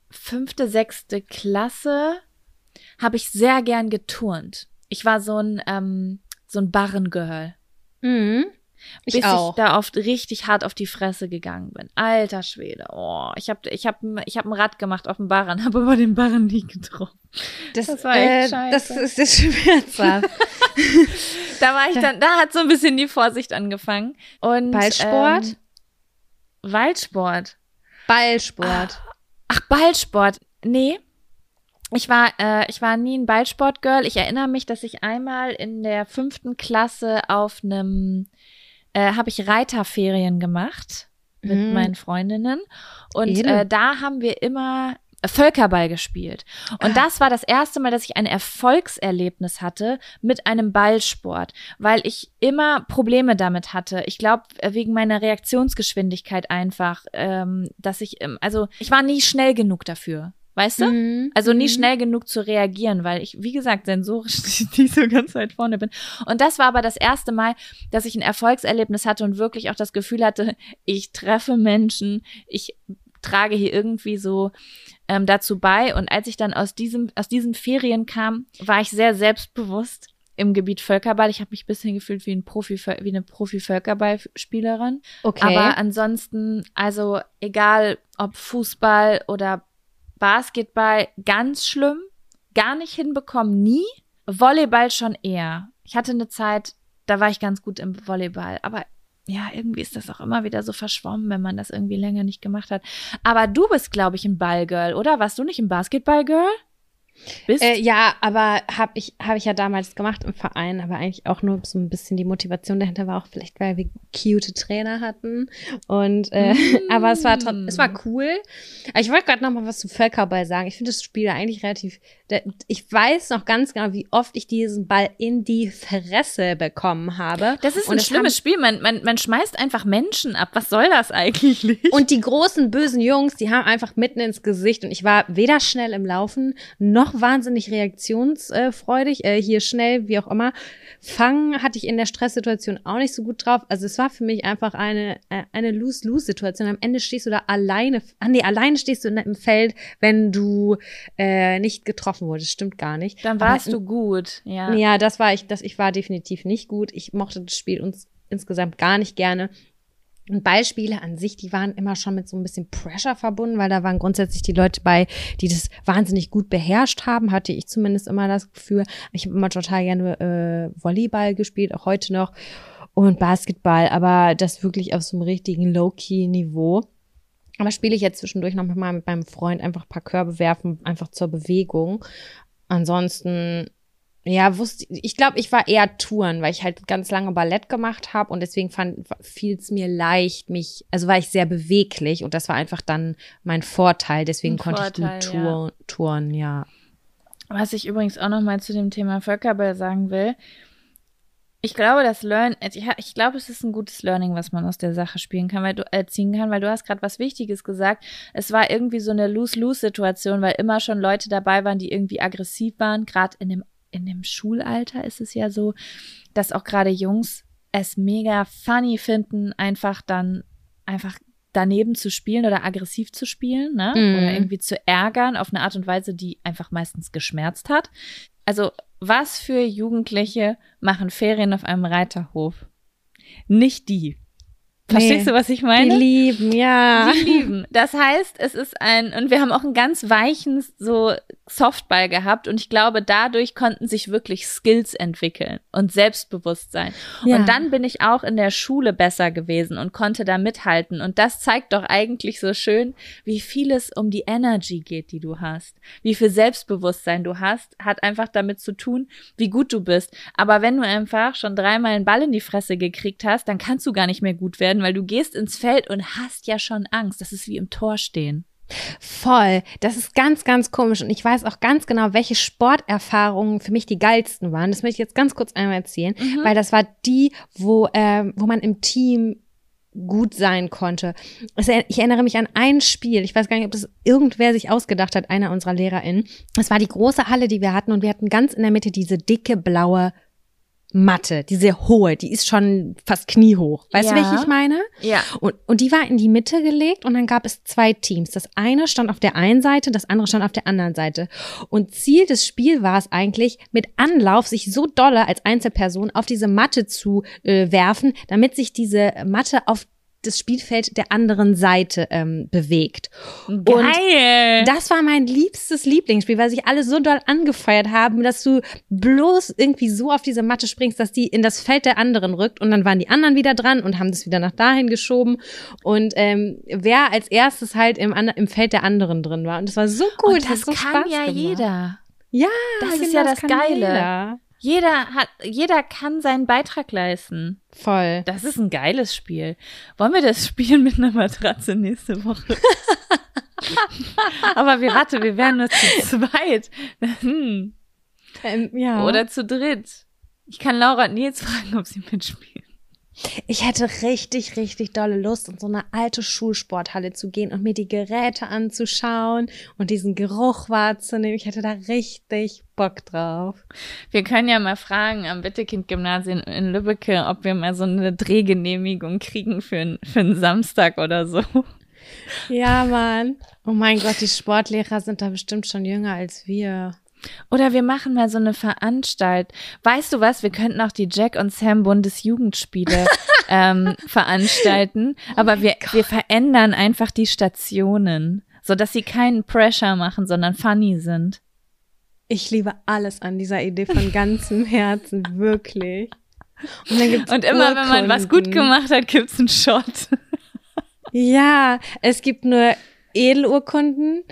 fünfte, sechste Klasse habe ich sehr gern geturnt. Ich war so ein, ähm, so ein Barrengirl. Mhm. Ich bis auch. ich da oft richtig hart auf die Fresse gegangen bin. Alter Schwede. Oh, ich habe ich hab, ich hab ein Rad gemacht auf dem Barren, habe aber den Barren nie getroffen. Das, das war echt äh, scheiße. Das ist das schmerzhaft. da war ich dann, da hat so ein bisschen die Vorsicht angefangen. Und, Ballsport? Ähm, Waldsport. Ballsport. Ach, ach, Ballsport. Nee. Ich war, äh, ich war nie ein Ballsportgirl. Ich erinnere mich, dass ich einmal in der fünften Klasse auf einem äh, habe ich Reiterferien gemacht mit mhm. meinen Freundinnen. Und äh, da haben wir immer Völkerball gespielt. Und das war das erste Mal, dass ich ein Erfolgserlebnis hatte mit einem Ballsport, weil ich immer Probleme damit hatte. Ich glaube, wegen meiner Reaktionsgeschwindigkeit einfach, ähm, dass ich, also ich war nie schnell genug dafür. Weißt du? Mhm. Also nie mhm. schnell genug zu reagieren, weil ich, wie gesagt, sensorisch nicht so ganz weit vorne bin. Und das war aber das erste Mal, dass ich ein Erfolgserlebnis hatte und wirklich auch das Gefühl hatte, ich treffe Menschen, ich trage hier irgendwie so ähm, dazu bei. Und als ich dann aus diesem, aus diesen Ferien kam, war ich sehr selbstbewusst im Gebiet Völkerball. Ich habe mich ein bisschen gefühlt wie, ein Profi, wie eine Profi-Völkerballspielerin. Okay. Aber ansonsten, also egal ob Fußball oder Basketball ganz schlimm, gar nicht hinbekommen, nie. Volleyball schon eher. Ich hatte eine Zeit, da war ich ganz gut im Volleyball, aber ja, irgendwie ist das auch immer wieder so verschwommen, wenn man das irgendwie länger nicht gemacht hat. Aber du bist, glaube ich, ein Ballgirl, oder? Warst du nicht ein Basketballgirl? Bist? Äh, ja, aber habe ich, hab ich ja damals gemacht im Verein, aber eigentlich auch nur so ein bisschen die Motivation dahinter war auch vielleicht, weil wir cute Trainer hatten. Und äh, mm. aber es war es war cool. Aber ich wollte gerade noch mal was zu Völkerball sagen. Ich finde das Spiel eigentlich relativ. Ich weiß noch ganz genau, wie oft ich diesen Ball in die Fresse bekommen habe. Das ist ein schlimmes Spiel. Man, man, man schmeißt einfach Menschen ab. Was soll das eigentlich? Und die großen bösen Jungs, die haben einfach mitten ins Gesicht. Und ich war weder schnell im Laufen noch noch wahnsinnig reaktionsfreudig, äh, hier schnell, wie auch immer. Fangen hatte ich in der Stresssituation auch nicht so gut drauf. Also es war für mich einfach eine, äh, eine Lose-Lose-Situation. Am Ende stehst du da alleine, ah nee, alleine stehst du im Feld, wenn du äh, nicht getroffen wurdest. Stimmt gar nicht. Dann warst Aber, du gut, ja. Ja, das war ich, das, ich war definitiv nicht gut. Ich mochte das Spiel uns insgesamt gar nicht gerne. Und Beispiele an sich, die waren immer schon mit so ein bisschen Pressure verbunden, weil da waren grundsätzlich die Leute bei, die das wahnsinnig gut beherrscht haben, hatte ich zumindest immer das Gefühl. Ich habe immer total gerne äh, Volleyball gespielt, auch heute noch, und Basketball, aber das wirklich auf so einem richtigen Low-Key-Niveau. Aber spiele ich jetzt zwischendurch noch mal mit meinem Freund einfach ein paar Körbe werfen, einfach zur Bewegung. Ansonsten ja, wusste ich glaube, ich war eher Touren, weil ich halt ganz lange Ballett gemacht habe und deswegen fiel es mir leicht, mich, also war ich sehr beweglich und das war einfach dann mein Vorteil. Deswegen Ein konnte Vorteil, ich gut Tour, ja. touren, ja. Was ich übrigens auch noch mal zu dem Thema Völkerball sagen will, ich glaube, das Learn, also ich glaube, es ist ein gutes Learning, was man aus der Sache spielen kann, weil du erziehen kann, weil du hast gerade was Wichtiges gesagt. Es war irgendwie so eine Lose-Lose-Situation, weil immer schon Leute dabei waren, die irgendwie aggressiv waren, gerade in dem in dem Schulalter ist es ja so, dass auch gerade Jungs es mega funny finden, einfach dann einfach daneben zu spielen oder aggressiv zu spielen, ne? Mhm. Oder irgendwie zu ärgern auf eine Art und Weise, die einfach meistens geschmerzt hat. Also, was für Jugendliche machen Ferien auf einem Reiterhof? Nicht die. Verstehst Nee. du, was ich Die meine? lieben, ja. Die lieben. Das heißt, es ist ein, und wir haben auch einen ganz weichen so Softball gehabt und ich glaube, dadurch konnten sich wirklich Skills entwickeln und Selbstbewusstsein. Ja. Und dann bin ich auch in der Schule besser gewesen und konnte da mithalten. Und das zeigt doch eigentlich so schön, wie viel es um die Energy geht, die du hast. Wie viel Selbstbewusstsein du hast, hat einfach damit zu tun, wie gut du bist. Aber wenn du einfach schon dreimal einen Ball in die Fresse gekriegt hast, dann kannst du gar nicht mehr gut werden, weil du gehst ins Feld und hast ja schon Angst. Das ist wie im Tor stehen. Voll. Das ist ganz, ganz komisch. Und ich weiß auch ganz genau, welche Sporterfahrungen für mich die geilsten waren. Das möchte ich jetzt ganz kurz einmal erzählen, Mhm. weil das war die, wo, ähm, wo man im Team gut sein konnte. Ich erinnere mich an ein Spiel. Ich weiß gar nicht, ob das irgendwer sich ausgedacht hat, einer unserer LehrerInnen. Es war die große Halle, die wir hatten und wir hatten ganz in der Mitte diese dicke blaue Matte, diese hohe, die ist schon fast kniehoch. Weißt du, Ja. welche ich meine? Ja. Und, und die war in die Mitte gelegt und dann gab es zwei Teams. Das eine stand auf der einen Seite, das andere stand auf der anderen Seite. Und Ziel des Spiels war es eigentlich, mit Anlauf sich so dolle als Einzelperson auf diese Matte zu äh, werfen, damit sich diese Matte auf das Spielfeld der anderen Seite ähm, bewegt. Geil. Das war mein liebstes Lieblingsspiel, weil sich alle so doll angefeuert haben, dass du bloß irgendwie so auf diese Matte springst, dass die in das Feld der anderen rückt und dann waren die anderen wieder dran und haben das wieder nach dahin geschoben und ähm, wer als erstes halt im, im Feld der anderen drin war. Und das war so gut. und das so kann Spaß ja gemacht. jeder. Ja, Das ist genau, ja das kann Geile. Jeder. Jeder hat, jeder kann seinen Beitrag leisten. Voll. Das ist ein geiles Spiel. Wollen wir das spielen mit einer Matratze nächste Woche? Aber wir, warte, wir wären nur zu zweit. Hm. Ähm, ja. Oder zu dritt. Ich kann Laura und Nils fragen, ob sie mitspielen. Ich hätte richtig, richtig dolle Lust, in so eine alte Schulsporthalle zu gehen und mir die Geräte anzuschauen und diesen Geruch wahrzunehmen. Ich hätte da richtig Bock drauf. Wir können ja mal fragen am Wittekind-Gymnasium in Lübbecke, ob wir mal so eine Drehgenehmigung kriegen für, ein, für einen Samstag oder so. Ja, Mann. Oh mein Gott, die Sportlehrer sind da bestimmt schon jünger als wir. Oder wir machen mal so eine Veranstalt. Weißt du was? Wir könnten auch die Jack und Sam Bundesjugendspiele ähm, veranstalten, aber wir, wir verändern einfach die Stationen, so dass sie keinen Pressure machen, sondern funny sind. Ich liebe alles an dieser Idee von ganzem Herzen, wirklich. Und, dann gibt's Und immer wenn man was gut gemacht hat, gibt's einen Shot. Ja, es gibt nur Edelurkunden,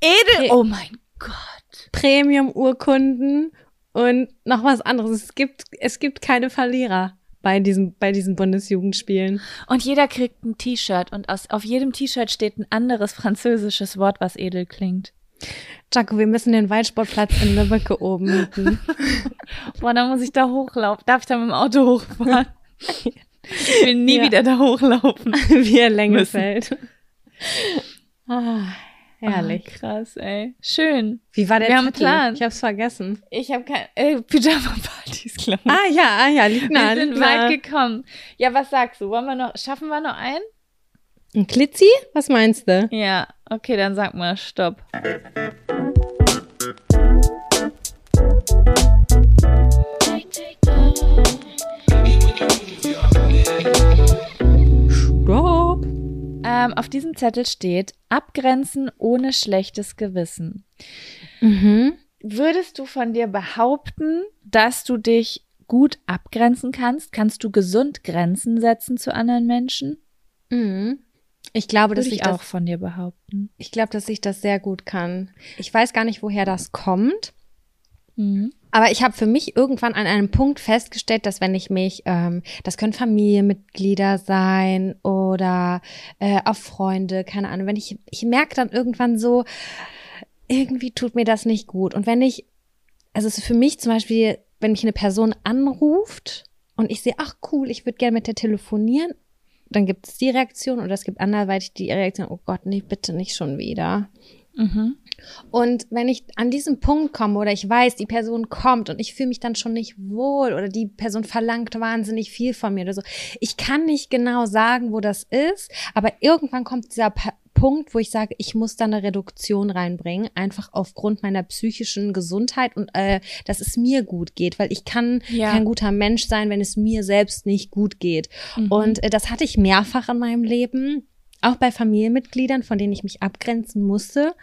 Edel. Oh mein Gott. Premium-Urkunden und noch was anderes. Es gibt, es gibt keine Verlierer bei diesen, bei diesen Bundesjugendspielen. Und jeder kriegt ein T-Shirt und aus, auf jedem T-Shirt steht ein anderes französisches Wort, was edel klingt. Jaco, wir müssen den Waldsportplatz in Lübbecke oben mieten. Boah, da muss ich da hochlaufen. Darf ich da mit dem Auto hochfahren? Ich will nie Ja. wieder da hochlaufen. Wie er Längefeld. Ah, herrlich. Ah, krass, ey. Schön. Wie war der wir haben Titel? Plan. Ich hab's vergessen. Ich habe kein äh, Pyjama-Partys, glaube ich. Ah ja, ah ja, liegt nah. wir sind liegt nah. weit gekommen. Ja, was sagst du? Wollen wir noch, schaffen wir noch einen? Ein Klitzi? Was meinst du? Ja, okay, dann sag mal Stopp. Stopp. Ähm, auf diesem Zettel steht Abgrenzen ohne schlechtes Gewissen. Mhm. Würdest du von dir behaupten, dass du dich gut abgrenzen kannst? Kannst du gesund Grenzen setzen zu anderen Menschen? Mhm. Ich glaube, dass Würde ich ich auch das, von dir behaupten. ich glaube, dass ich das sehr gut kann. Ich weiß gar nicht, woher das kommt. Mhm. Aber ich habe für mich irgendwann an einem Punkt festgestellt, dass wenn ich mich, ähm, das können Familienmitglieder sein oder äh, auch Freunde, keine Ahnung, wenn ich, ich merke dann irgendwann so, irgendwie tut mir das nicht gut. Und wenn ich, also für mich zum Beispiel, wenn mich eine Person anruft und ich sehe, ach cool, ich würde gerne mit der telefonieren, dann gibt es die Reaktion oder es gibt anderweitig die Reaktion, oh Gott, nee, bitte nicht schon wieder. Mhm. Und wenn ich an diesen Punkt komme oder ich weiß, die Person kommt und ich fühle mich dann schon nicht wohl oder die Person verlangt wahnsinnig viel von mir oder so. Ich kann nicht genau sagen, wo das ist, aber irgendwann kommt dieser pa Punkt, wo ich sage, ich muss da eine Reduktion reinbringen, einfach aufgrund meiner psychischen Gesundheit und äh, dass es mir gut geht, weil ich kann Ja. kein guter Mensch sein, wenn es mir selbst nicht gut geht. Mhm. Und äh, das hatte ich mehrfach in meinem Leben. Auch bei Familienmitgliedern, von denen ich mich abgrenzen musste,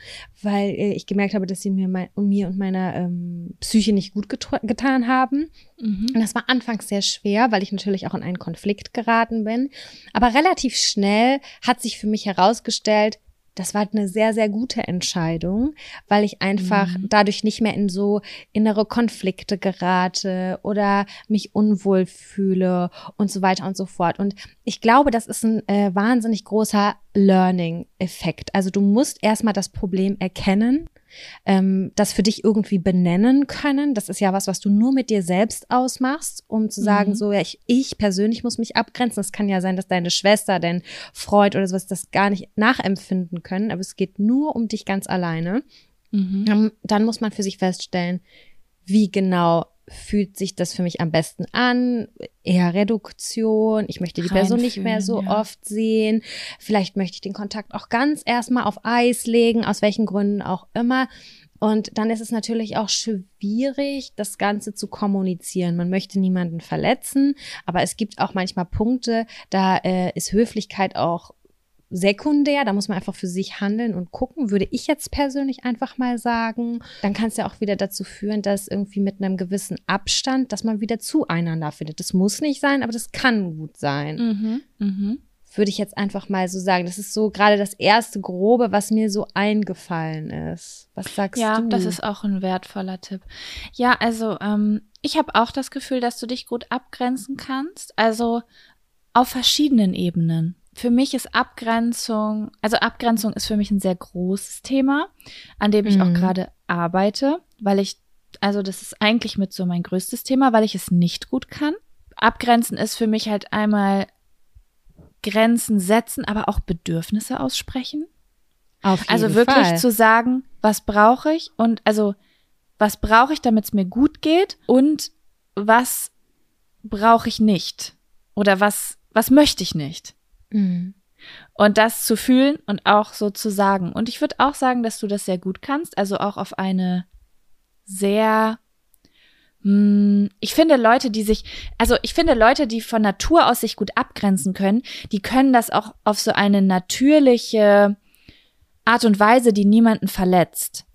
weil äh, ich gemerkt habe, dass sie mir, mein, mir und meiner ähm, Psyche nicht gut getan haben. Mhm. Und das war anfangs sehr schwer, weil ich natürlich auch in einen Konflikt geraten bin. Aber relativ schnell hat sich für mich herausgestellt, das war eine sehr, sehr gute Entscheidung, weil ich einfach Mhm. dadurch nicht mehr in so innere Konflikte gerate oder mich unwohl fühle und so weiter und so fort. Und ich glaube, das ist ein äh, wahnsinnig großer Learning-Effekt. Also du musst erstmal das Problem erkennen, ähm, das für dich irgendwie benennen können. Das ist ja was, was du nur mit dir selbst ausmachst, um zu sagen, Mhm. so, ja, ich, ich persönlich muss mich abgrenzen. Es kann ja sein, dass deine Schwester, dein Freund oder sowas das gar nicht nachempfinden können, aber es geht nur um dich ganz alleine. Mhm. Ähm, Dann muss man für sich feststellen, wie genau fühlt sich das für mich am besten an? Eher Reduktion. Ich möchte die Person nicht mehr so ja. oft sehen. Vielleicht möchte ich den Kontakt auch ganz erstmal auf Eis legen, aus welchen Gründen auch immer. Und dann ist es natürlich auch schwierig, das Ganze zu kommunizieren. Man möchte niemanden verletzen, aber es gibt auch manchmal Punkte, da äh, ist Höflichkeit auch sekundär, da muss man einfach für sich handeln und gucken, würde ich jetzt persönlich einfach mal sagen. Dann kann es ja auch wieder dazu führen, dass irgendwie mit einem gewissen Abstand, dass man wieder zueinander findet. Das muss nicht sein, aber das kann gut sein. Mhm. Mhm. Würde ich jetzt einfach mal so sagen. Das ist so gerade das erste Grobe, was mir so eingefallen ist. Was sagst Ja, du? das ist auch ein wertvoller Tipp. Ja, also ähm, ich habe auch das Gefühl, dass du dich gut abgrenzen kannst. Also auf verschiedenen Ebenen. Für mich ist Abgrenzung, also Abgrenzung ist für mich ein sehr großes Thema, an dem ich auch Mhm. gerade arbeite, weil ich, also das ist eigentlich mit so mein größtes Thema, weil ich es nicht gut kann. Abgrenzen ist für mich halt einmal Grenzen setzen, aber auch Bedürfnisse aussprechen. Auf jeden Also wirklich Fall. zu sagen, was brauche ich und also was brauche ich, damit es mir gut geht und was brauche ich nicht oder was was möchte ich nicht Mhm. und das zu fühlen und auch so zu sagen. Und ich würde auch sagen, dass du das sehr gut kannst, also auch auf eine sehr hm, ich finde Leute, die sich, also ich finde Leute, die von Natur aus sich gut abgrenzen können, die können das auch auf so eine natürliche Art und Weise, die niemanden verletzt.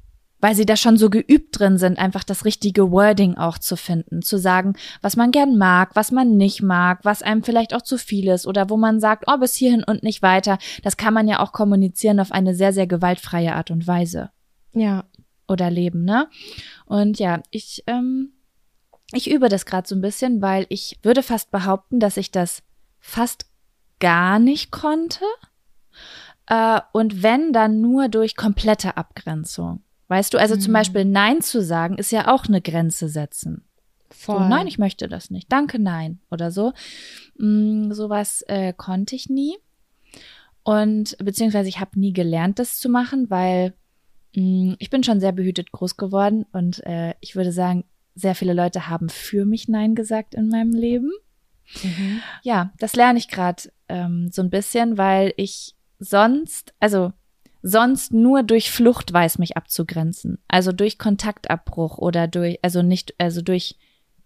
Weil sie da schon so geübt drin sind, einfach das richtige Wording auch zu finden, zu sagen, was man gern mag, was man nicht mag, was einem vielleicht auch zu viel ist oder wo man sagt, oh, bis hierhin und nicht weiter. Das kann man ja auch kommunizieren auf eine sehr, sehr gewaltfreie Art und Weise Ja. oder leben, ne? Und ja, ich, ähm, ich übe das gerade so ein bisschen, weil ich würde fast behaupten, dass ich das fast gar nicht konnte. Äh, und wenn, dann nur durch komplette Abgrenzung. Weißt du, also zum Mhm. Beispiel Nein zu sagen, ist ja auch eine Grenze setzen. Voll. So, nein, ich möchte das nicht. Danke, nein. Oder so. Mm, sowas äh, konnte ich nie. Und beziehungsweise ich habe nie gelernt, das zu machen, weil mm, ich bin schon sehr behütet groß geworden und äh, ich würde sagen, sehr viele Leute haben für mich Nein gesagt in meinem Leben. Mhm. Ja, das lerne ich gerade ähm, so ein bisschen, weil ich sonst, also sonst nur durch Flucht weiß, mich abzugrenzen. Also durch Kontaktabbruch oder durch, also nicht, also durch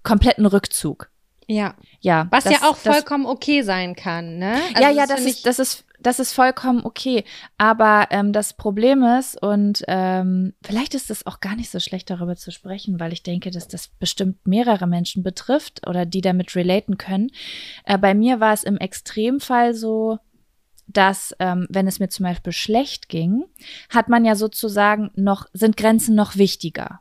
kompletten Rückzug. Ja. Ja. Was das- ja auch das- vollkommen okay sein kann, ne? ja, Also ja, das finde ist, das ist, das ist vollkommen okay. Aber ähm, das Problem ist, und ähm, vielleicht ist es auch gar nicht so schlecht, darüber zu sprechen, weil ich denke, dass das bestimmt mehrere Menschen betrifft oder die damit relaten können. Äh, bei mir war es im Extremfall so, dass, ähm, wenn es mir zum Beispiel schlecht ging, hat man ja sozusagen noch, sind Grenzen noch wichtiger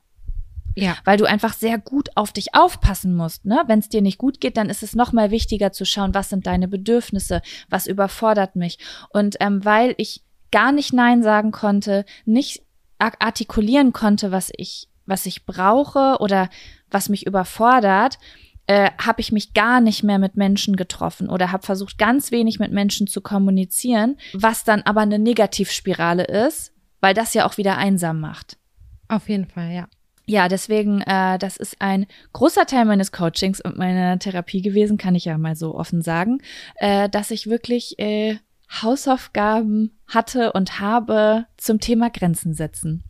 Ja. weil du einfach sehr gut auf dich aufpassen musst. Ne? Wenn es dir nicht gut geht, dann ist es noch mal wichtiger zu schauen, was sind deine Bedürfnisse, was überfordert mich. Und ähm, weil ich gar nicht Nein sagen konnte, nicht ar- artikulieren konnte, was ich, was ich brauche oder was mich überfordert, äh, habe ich mich gar nicht mehr mit Menschen getroffen oder habe versucht, ganz wenig mit Menschen zu kommunizieren, was dann aber eine Negativspirale ist, weil das ja auch wieder einsam macht. Auf jeden Fall, ja. Ja, deswegen, äh, das ist ein großer Teil meines Coachings und meiner Therapie gewesen, kann ich ja mal so offen sagen, äh, dass ich wirklich äh, Hausaufgaben hatte und habe zum Thema Grenzen setzen.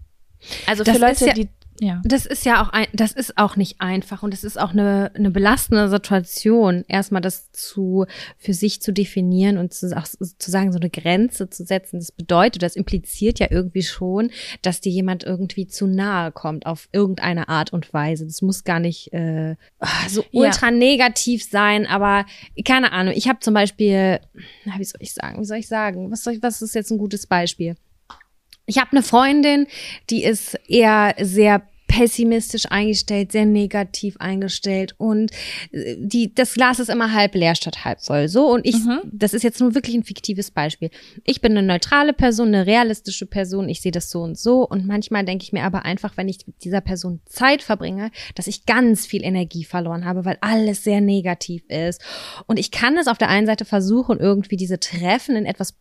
Also Das für Leute, ja- die ja. Das ist ja auch ein, das ist auch nicht einfach und das ist auch eine, eine belastende Situation, erstmal das zu, für sich zu definieren und zu, auch zu sagen, so eine Grenze zu setzen. Das bedeutet, das impliziert ja irgendwie schon, dass dir jemand irgendwie zu nahe kommt auf irgendeine Art und Weise. Das muss gar nicht äh, so Ja. ultra negativ sein, aber keine Ahnung. Ich habe zum Beispiel, na, wie soll ich sagen, wie soll ich sagen, was soll ich, was ist jetzt ein gutes Beispiel? Ich habe eine Freundin, die ist eher sehr pessimistisch eingestellt, sehr negativ eingestellt und äh, die das Glas ist immer halb leer statt halb voll. So und ich Mhm. das ist jetzt nur wirklich ein fiktives Beispiel. Ich bin eine neutrale Person, eine realistische Person, ich sehe das so und so und manchmal denke ich mir aber einfach, wenn ich mit dieser Person Zeit verbringe, dass ich ganz viel Energie verloren habe, weil alles sehr negativ ist und ich kann es auf der einen Seite versuchen irgendwie diese Treffen in etwas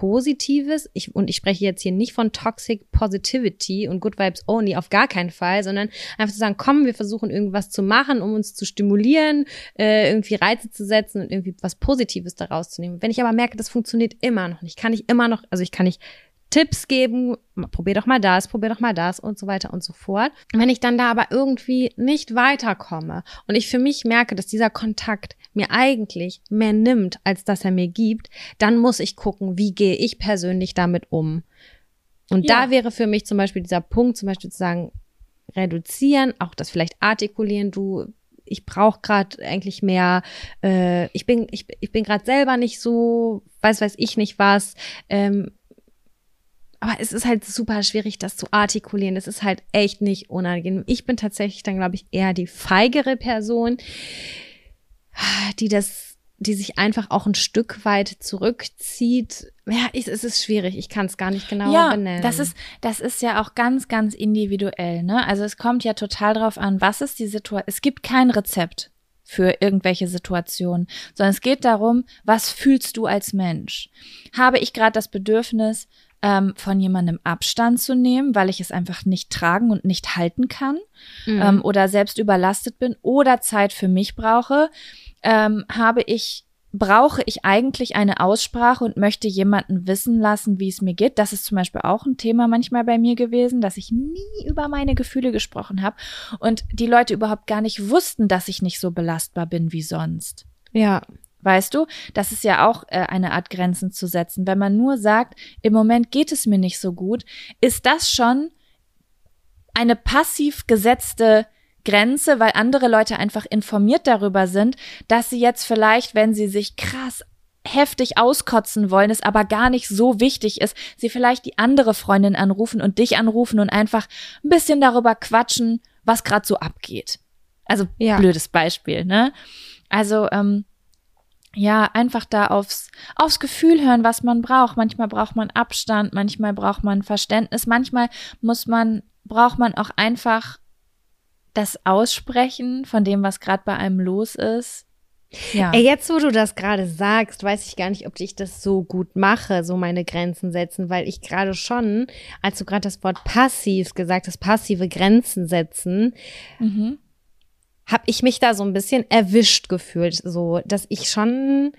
Positives, ich, und ich spreche jetzt hier nicht von Toxic Positivity und Good Vibes Only, auf gar keinen Fall, sondern einfach zu sagen, komm, wir versuchen irgendwas zu machen, um uns zu stimulieren, äh, irgendwie Reize zu setzen und irgendwie was Positives daraus zu nehmen. Wenn ich aber merke, das funktioniert immer noch nicht, kann ich immer noch, also ich kann nicht Tipps geben, probier doch mal das, probier doch mal das und so weiter und so fort. Wenn ich dann da aber irgendwie nicht weiterkomme und ich für mich merke, dass dieser Kontakt mir eigentlich mehr nimmt, als dass er mir gibt, dann muss ich gucken, wie gehe ich persönlich damit um. Und Ja. da wäre für mich zum Beispiel dieser Punkt, zum Beispiel zu sagen, reduzieren, auch das vielleicht artikulieren, du, ich brauche gerade eigentlich mehr, äh, ich bin, ich, ich bin gerade selber nicht so, weiß weiß ich nicht was, ähm, aber es ist halt super schwierig, das zu artikulieren. Das ist halt echt nicht unangenehm. Ich bin tatsächlich dann, glaube ich, eher die feigere Person, die das, die sich einfach auch ein Stück weit zurückzieht. Ja, ich, es ist schwierig. Ich kann es gar nicht genauer ja, benennen. das ist, das ist ja auch ganz, ganz individuell, ne? Also es kommt ja total drauf an, was ist die Situation. Es gibt kein Rezept für irgendwelche Situationen, sondern es geht darum, was fühlst du als Mensch? Habe ich gerade das Bedürfnis, ähm, von jemandem Abstand zu nehmen, weil ich es einfach nicht tragen und nicht halten kann Mhm. ähm, oder selbst überlastet bin oder Zeit für mich brauche, ähm, habe ich brauche ich eigentlich eine Aussprache und möchte jemanden wissen lassen, wie es mir geht. Das ist zum Beispiel auch ein Thema manchmal bei mir gewesen, dass ich nie über meine Gefühle gesprochen habe und die Leute überhaupt gar nicht wussten, dass ich nicht so belastbar bin wie sonst. ja, Weißt du, das ist ja auch äh, eine Art Grenzen zu setzen. Wenn man nur sagt, im Moment geht es mir nicht so gut, ist das schon eine passiv gesetzte Grenze, weil andere Leute einfach informiert darüber sind, dass sie jetzt vielleicht, wenn sie sich krass heftig auskotzen wollen, es aber gar nicht so wichtig ist, sie vielleicht die andere Freundin anrufen und dich anrufen und einfach ein bisschen darüber quatschen, was gerade so abgeht. Also Ja. blödes Beispiel, ne? Also ähm, ja, einfach da aufs, aufs Gefühl hören, was man braucht. Manchmal braucht man Abstand, manchmal braucht man Verständnis, manchmal muss man, braucht man auch einfach das Aussprechen von dem, was gerade bei einem los ist. Ja. Ey, jetzt, wo du das gerade sagst, weiß ich gar nicht, ob ich das so gut mache, so meine Grenzen setzen, weil ich gerade schon, als du gerade das Wort passiv gesagt hast, passive Grenzen setzen, mhm. Habe ich mich da so ein bisschen erwischt gefühlt, so dass ich schon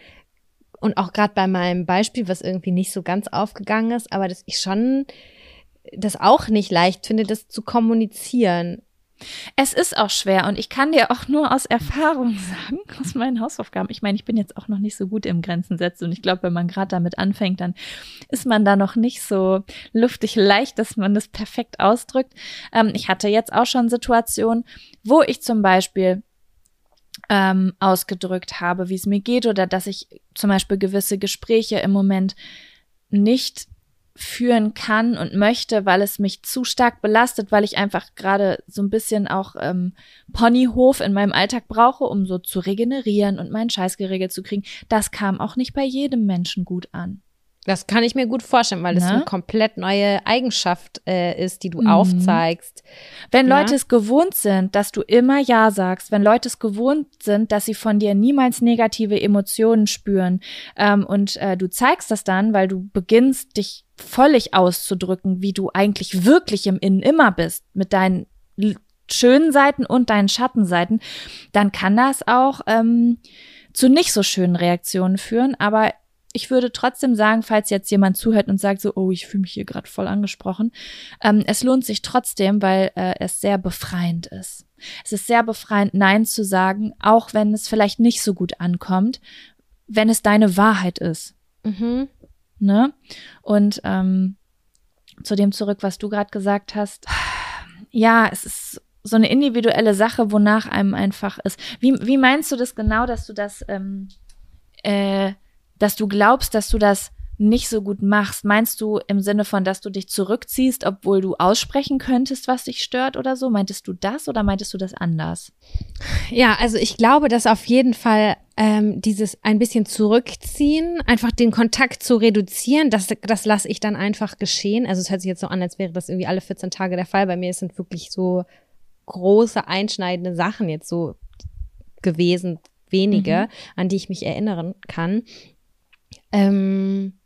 und auch gerade bei meinem Beispiel, was irgendwie nicht so ganz aufgegangen ist, aber dass ich schon das auch nicht leicht finde, das zu kommunizieren. Es ist auch schwer und ich kann dir auch nur aus Erfahrung sagen, aus meinen Hausaufgaben. Ich meine, ich bin jetzt auch noch nicht so gut im Grenzen setzen und ich glaube, wenn man gerade damit anfängt, dann ist man da noch nicht so luftig leicht, dass man das perfekt ausdrückt. Ähm, ich hatte jetzt auch schon Situationen, wo ich zum Beispiel ähm, ausgedrückt habe, wie es mir geht oder dass ich zum Beispiel gewisse Gespräche im Moment nicht führen kann und möchte, weil es mich zu stark belastet, weil ich einfach gerade so ein bisschen auch ähm, Ponyhof in meinem Alltag brauche, um so zu regenerieren und meinen Scheiß geregelt zu kriegen. Das kam auch nicht bei jedem Menschen gut an. Das kann ich mir gut vorstellen, weil es Ne? eine komplett neue Eigenschaft äh, ist, die du Mhm. aufzeigst. Wenn Ja. Leute es gewohnt sind, dass du immer Ja sagst, wenn Leute es gewohnt sind, dass sie von dir niemals negative Emotionen spüren ähm, und äh, du zeigst das dann, weil du beginnst, dich völlig auszudrücken, wie du eigentlich wirklich im Innen immer bist, mit deinen schönen Seiten und deinen Schattenseiten, dann kann das auch ähm, zu nicht so schönen Reaktionen führen. Aber ich würde trotzdem sagen, falls jetzt jemand zuhört und sagt so, oh, ich fühle mich hier gerade voll angesprochen, ähm, es lohnt sich trotzdem, weil äh, es sehr befreiend ist. Es ist sehr befreiend, Nein zu sagen, auch wenn es vielleicht nicht so gut ankommt, wenn es deine Wahrheit ist. Mhm. Ne? Und ähm, zu dem zurück, was du gerade gesagt hast. Ja, es ist so eine individuelle Sache, wonach einem einfach ist. Wie, wie meinst du das genau, dass du das, ähm, äh, dass du glaubst, dass du das nicht so gut machst? Meinst du im Sinne von, dass du dich zurückziehst, obwohl du aussprechen könntest, was dich stört oder so? Meintest du das oder meintest du das anders? Ja, also ich glaube, dass auf jeden Fall ähm, dieses ein bisschen zurückziehen, einfach den Kontakt zu reduzieren, das, das lasse ich dann einfach geschehen. Also es hört sich jetzt so an, als wäre das irgendwie alle 14 Tage der Fall. Bei mir sind wirklich so große, einschneidende Sachen jetzt so gewesen, wenige, an die ich mich erinnern kann. Ähm,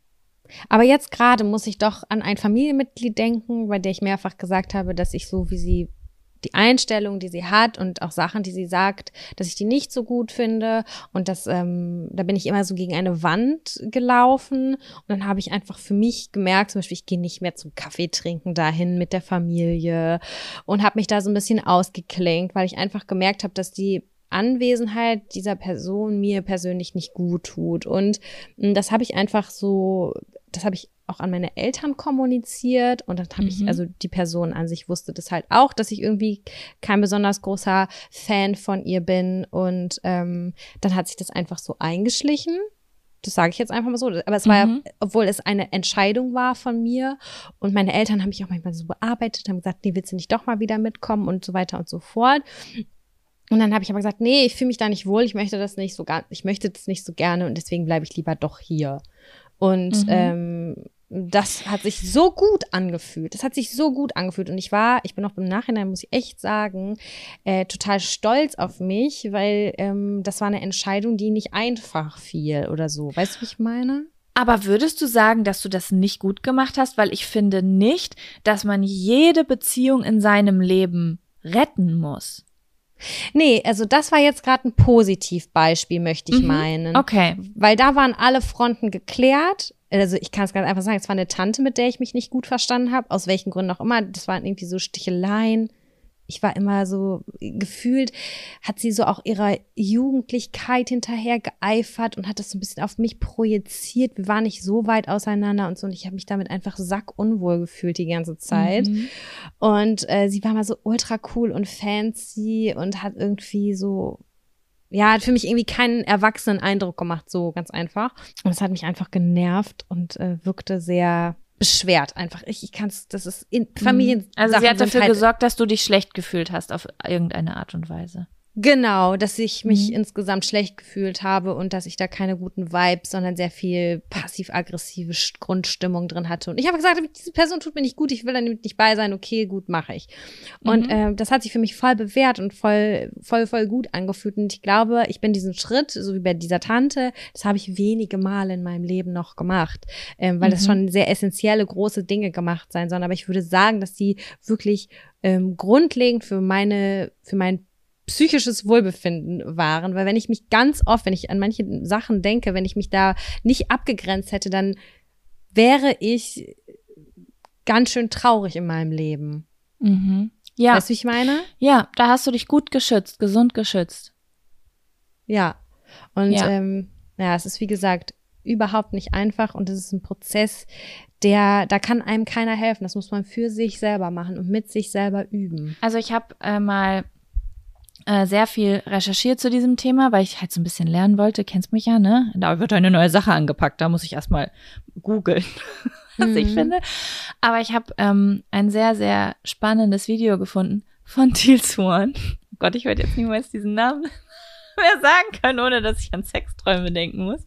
aber jetzt gerade muss ich doch an ein Familienmitglied denken, bei der ich mehrfach gesagt habe, dass ich so, wie sie die Einstellung, die sie hat und auch Sachen, die sie sagt, dass ich die nicht so gut finde. Und das, ähm, da bin ich immer so gegen eine Wand gelaufen. Und dann habe ich einfach für mich gemerkt, zum Beispiel, ich gehe nicht mehr zum Kaffee trinken dahin mit der Familie und habe mich da so ein bisschen ausgeklinkt, weil ich einfach gemerkt habe, dass die Anwesenheit dieser Person mir persönlich nicht gut tut und mh, das habe ich einfach so, das habe ich auch an meine Eltern kommuniziert und dann habe ich, Mhm. also die Person an sich wusste das halt auch, dass ich irgendwie kein besonders großer Fan von ihr bin und ähm, dann hat sich das einfach so eingeschlichen. Das sage ich jetzt einfach mal so. Aber es war ja, Mhm. obwohl es eine Entscheidung war von mir und meine Eltern haben mich auch manchmal so bearbeitet, haben gesagt, nee, willst du nicht doch mal wieder mitkommen und so weiter und so fort. Und dann habe ich aber gesagt, nee, ich fühle mich da nicht wohl, ich möchte das nicht so gar, ich möchte das nicht so gerne und deswegen bleibe ich lieber doch hier. Und Mhm. ähm, das hat sich so gut angefühlt. Das hat sich so gut angefühlt. Und ich war, ich bin auch im Nachhinein, muss ich echt sagen, äh, total stolz auf mich, weil ähm, das war eine Entscheidung, die nicht einfach fiel oder so. Weißt du, wie ich meine? Aber würdest du sagen, dass du das nicht gut gemacht hast? Weil ich finde nicht, dass man jede Beziehung in seinem Leben retten muss. Nee, also das war jetzt gerade ein Positivbeispiel, möchte ich Mhm. meinen. Okay. Weil da waren alle Fronten geklärt. Also ich kann es ganz einfach sagen, es war eine Tante, mit der ich mich nicht gut verstanden habe, aus welchen Gründen auch immer. Das waren irgendwie so Sticheleien. Ich war immer so gefühlt, hat sie so auch ihrer Jugendlichkeit hinterher geeifert und hat das so ein bisschen auf mich projiziert. Wir waren nicht so weit auseinander und so und ich habe mich damit einfach sackunwohl gefühlt die ganze Zeit. Mhm. Und äh, sie war mal so ultra cool und fancy und hat irgendwie so, ja, hat für mich irgendwie keinen erwachsenen Eindruck gemacht, so ganz einfach. Und es hat mich einfach genervt und äh, wirkte sehr beschwert einfach. Ich, ich kann es, das ist in Familien. Also sie hat dafür halt, gesorgt, dass du dich schlecht gefühlt hast auf irgendeine Art und Weise. Genau, dass ich mich Mhm. insgesamt schlecht gefühlt habe und dass ich da keine guten Vibes, sondern sehr viel passiv-aggressive Grundstimmung drin hatte. Und ich habe gesagt, diese Person tut mir nicht gut, ich will damit nicht bei sein, okay, gut, mache ich. Und Mhm. äh, das hat sich für mich voll bewährt und voll, voll, voll gut angefühlt. Und ich glaube, ich bin diesen Schritt, so wie bei dieser Tante, das habe ich wenige Male in meinem Leben noch gemacht, ähm, weil das Mhm. schon sehr essentielle, große Dinge gemacht sein sollen. Aber ich würde sagen, dass die wirklich ähm, grundlegend für meine, für mein psychisches Wohlbefinden waren, weil wenn ich mich ganz oft, wenn ich an manche Sachen denke, wenn ich mich da nicht abgegrenzt hätte, dann wäre ich ganz schön traurig in meinem Leben. Mhm. Ja, Weißt du, wie ich meine? ja, da hast du dich gut geschützt, gesund geschützt. Ja. Und Ja. ähm, ja, es ist wie gesagt überhaupt nicht einfach und es ist ein Prozess, der, da kann einem keiner helfen. Das muss man für sich selber machen und mit sich selber üben. Also ich habe äh, mal äh, sehr viel recherchiert zu diesem Thema, weil ich halt so ein bisschen lernen wollte. Kennst mich ja, ne? Da wird eine neue Sache angepackt. Da muss ich erstmal googeln, was ich Mhm. finde. Aber ich habe ähm, ein sehr, sehr spannendes Video gefunden von Teal Swan. Oh Gott, ich werde jetzt niemals diesen Namen mehr sagen können, ohne dass ich an Sexträume denken muss.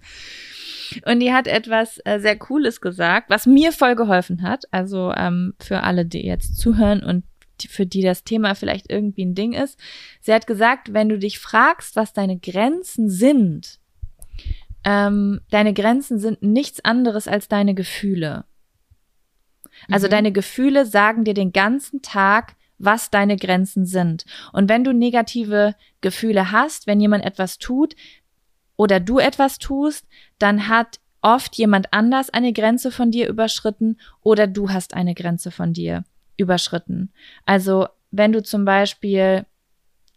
Und die hat etwas äh, sehr Cooles gesagt, was mir voll geholfen hat. Also ähm, für alle, die jetzt zuhören und für die das Thema vielleicht irgendwie ein Ding ist. Sie hat gesagt, wenn du dich fragst, was deine Grenzen sind, ähm, deine Grenzen sind nichts anderes als deine Gefühle. Also mhm. deine Gefühle sagen dir den ganzen Tag, was deine Grenzen sind. Und wenn du negative Gefühle hast, wenn jemand etwas tut oder du etwas tust, dann hat oft jemand anders eine Grenze von dir überschritten oder du hast eine Grenze von dir überschritten. Also wenn du zum Beispiel,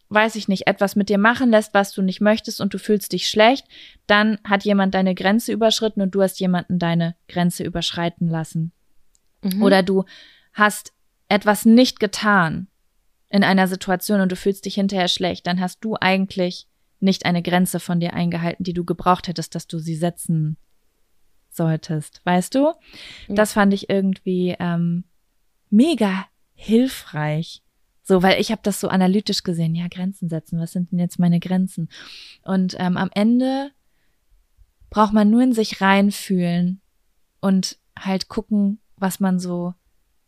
weiß ich nicht, etwas mit dir machen lässt, was du nicht möchtest und du fühlst dich schlecht, dann hat jemand deine Grenze überschritten und du hast jemanden deine Grenze überschreiten lassen. Mhm. Oder du hast etwas nicht getan in einer Situation und du fühlst dich hinterher schlecht, dann hast du eigentlich nicht eine Grenze von dir eingehalten, die du gebraucht hättest, dass du sie setzen solltest. Weißt du? Ja. Das fand ich irgendwie ähm, mega hilfreich. So, weil ich habe das so analytisch gesehen. Ja, Grenzen setzen. Was sind denn jetzt meine Grenzen? Und ähm, am Ende braucht man nur in sich reinfühlen und halt gucken, was man so,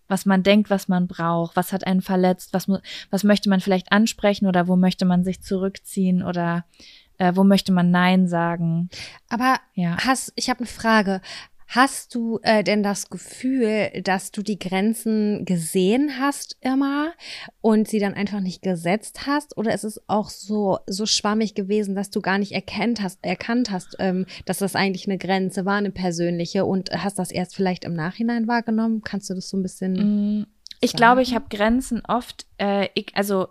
was man denkt, was man braucht, was hat einen verletzt, was, was möchte man vielleicht ansprechen oder wo möchte man sich zurückziehen oder äh, wo möchte man Nein sagen. Aber ja. hast, ich habe eine Frage. Hast du äh, denn das Gefühl, dass du die Grenzen gesehen hast immer und sie dann einfach nicht gesetzt hast? Oder ist es auch so, so schwammig gewesen, dass du gar nicht erkennt hast, erkannt hast, ähm, dass das eigentlich eine Grenze war, eine persönliche und hast das erst vielleicht im Nachhinein wahrgenommen? Kannst du das so ein bisschen. Mm, ich sagen? glaube, ich habe Grenzen oft, äh, ich, also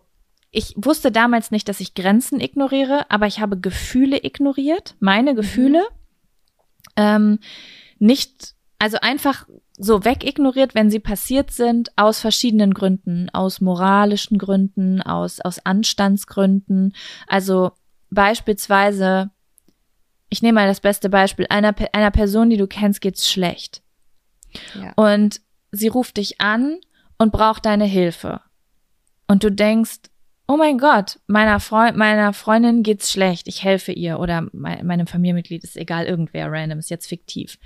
ich wusste damals nicht, dass ich Grenzen ignoriere, aber ich habe Gefühle ignoriert, meine Gefühle. Mhm. Ähm, nicht, also einfach so wegignoriert, wenn sie passiert sind, aus verschiedenen Gründen, aus moralischen Gründen, aus, aus Anstandsgründen. Also beispielsweise, ich nehme mal das beste Beispiel, einer, einer Person, die du kennst, geht's schlecht. Ja. Und sie ruft dich an und braucht deine Hilfe. Und du denkst, oh mein Gott, meiner, Freund, meiner Freundin geht's schlecht, ich helfe ihr oder me meinem Familienmitglied ist egal, irgendwer random, ist jetzt fiktiv.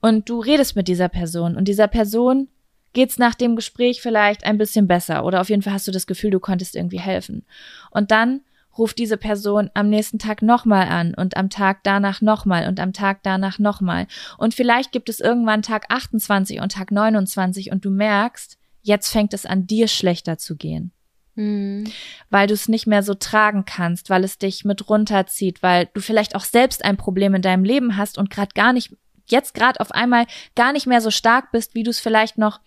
Und du redest mit dieser Person und dieser Person geht's nach dem Gespräch vielleicht ein bisschen besser oder auf jeden Fall hast du das Gefühl, du konntest irgendwie helfen. Und dann ruft diese Person am nächsten Tag nochmal an und am Tag danach nochmal und am Tag danach nochmal. Und vielleicht gibt es irgendwann Tag 28 und Tag 29 und du merkst, jetzt fängt es an dir schlechter zu gehen. Mhm. Weil du es nicht mehr so tragen kannst, weil es dich mit runterzieht, weil du vielleicht auch selbst ein Problem in deinem Leben hast und gerade gar nicht, jetzt gerade auf einmal gar nicht mehr so stark bist, wie du es vielleicht noch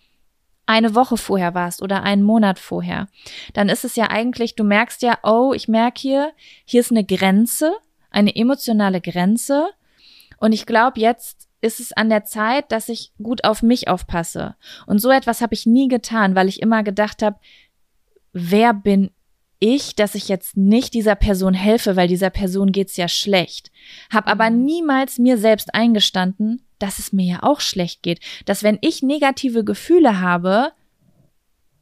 eine Woche vorher warst oder einen Monat vorher. Dann ist es ja eigentlich, du merkst ja, oh, ich merke hier, hier ist eine Grenze, eine emotionale Grenze. Und ich glaube, jetzt ist es an der Zeit, dass ich gut auf mich aufpasse. Und so etwas habe ich nie getan, weil ich immer gedacht habe, wer bin ich, dass ich jetzt nicht dieser Person helfe, weil dieser Person geht's ja schlecht. Hab aber mhm. niemals mir selbst eingestanden, dass es mir ja auch schlecht geht. Dass wenn ich negative Gefühle habe,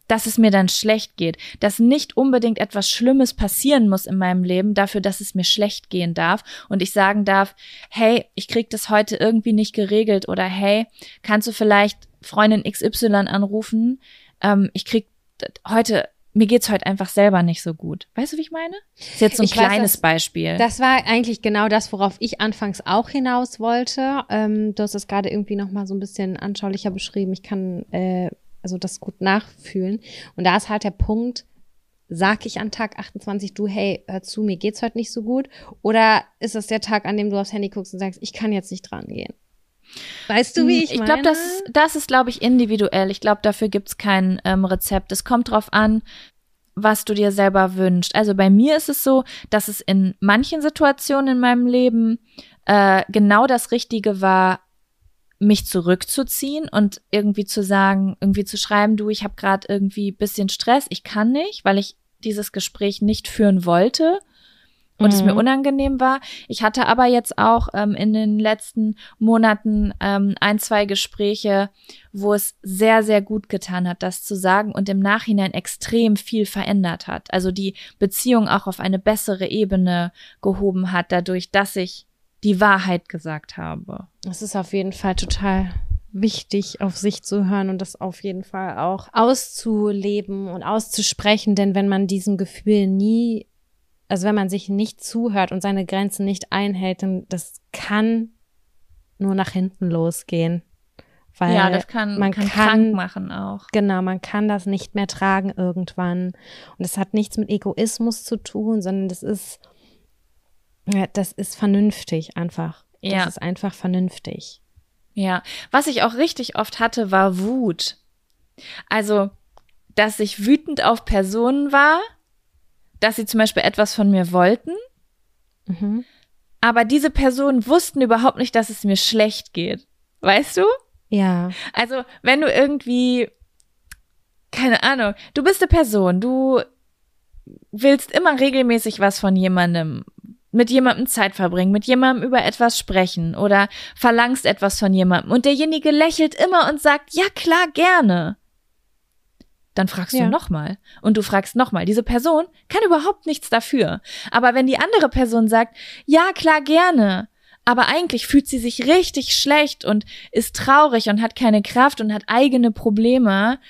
dass es mir dann schlecht geht. Dass nicht unbedingt etwas Schlimmes passieren muss in meinem Leben dafür, dass es mir schlecht gehen darf und ich sagen darf, hey, ich krieg das heute irgendwie nicht geregelt oder hey, kannst du vielleicht Freundin XY anrufen? Ähm, ich krieg heute mir geht's heute einfach selber nicht so gut. Weißt du, wie ich meine? Das ist jetzt so ein ich kleines weiß, das, Beispiel. Das war eigentlich genau das, worauf ich anfangs auch hinaus wollte. Ähm, du hast es gerade irgendwie noch mal so ein bisschen anschaulicher beschrieben. Ich kann äh, also das gut nachfühlen. Und da ist halt der Punkt, sag ich an Tag 28, du, hey, hör zu, mir geht's heute nicht so gut? Oder ist das der Tag, an dem du aufs Handy guckst und sagst, ich kann jetzt nicht dran gehen? Weißt du, wie hm, ich, ich meine? Ich glaube, das, das ist, glaube ich, individuell. Ich glaube, dafür gibt's kein ähm, Rezept. Es kommt drauf an, was du dir selber wünschst. Also bei mir ist es so, dass es in manchen Situationen in meinem Leben äh, genau das Richtige war, mich zurückzuziehen und irgendwie zu sagen, irgendwie zu schreiben, du, ich habe gerade irgendwie bisschen Stress, ich kann nicht, weil ich dieses Gespräch nicht führen wollte und mhm. es mir mhm. unangenehm war. Ich hatte aber jetzt auch ähm, in den letzten Monaten ähm, ein, zwei Gespräche, wo es sehr, sehr gut getan hat, das zu sagen und im Nachhinein extrem viel verändert hat. Also die Beziehung auch auf eine bessere Ebene gehoben hat, dadurch, dass ich die Wahrheit gesagt habe. Es ist auf jeden Fall total wichtig, auf sich zu hören und das auf jeden Fall auch auszuleben und auszusprechen, denn wenn man diesem Gefühl nie, also wenn man sich nicht zuhört und seine Grenzen nicht einhält, dann das kann nur nach hinten losgehen. Weil ja, das kann, man kann, kann krank machen auch. Genau, man kann das nicht mehr tragen irgendwann. Und es hat nichts mit Egoismus zu tun, sondern das ist, ja, das ist vernünftig einfach. Das Ja. ist einfach vernünftig. Ja, was ich auch richtig oft hatte, war Wut. Also, dass ich wütend auf Personen war, dass sie zum Beispiel etwas von mir wollten, Mhm. aber diese Personen wussten überhaupt nicht, dass es mir schlecht geht. Weißt du? Ja. Also, wenn du irgendwie, keine Ahnung, du bist eine Person, du willst immer regelmäßig was von jemandem, mit jemandem Zeit verbringen, mit jemandem über etwas sprechen oder verlangst etwas von jemandem und derjenige lächelt immer und sagt, ja klar, gerne. Dann fragst Ja. du nochmal und du fragst nochmal. Diese Person kann überhaupt nichts dafür. Aber wenn die andere Person sagt, ja klar, gerne, aber eigentlich fühlt sie sich richtig schlecht und ist traurig und hat keine Kraft und hat eigene Probleme,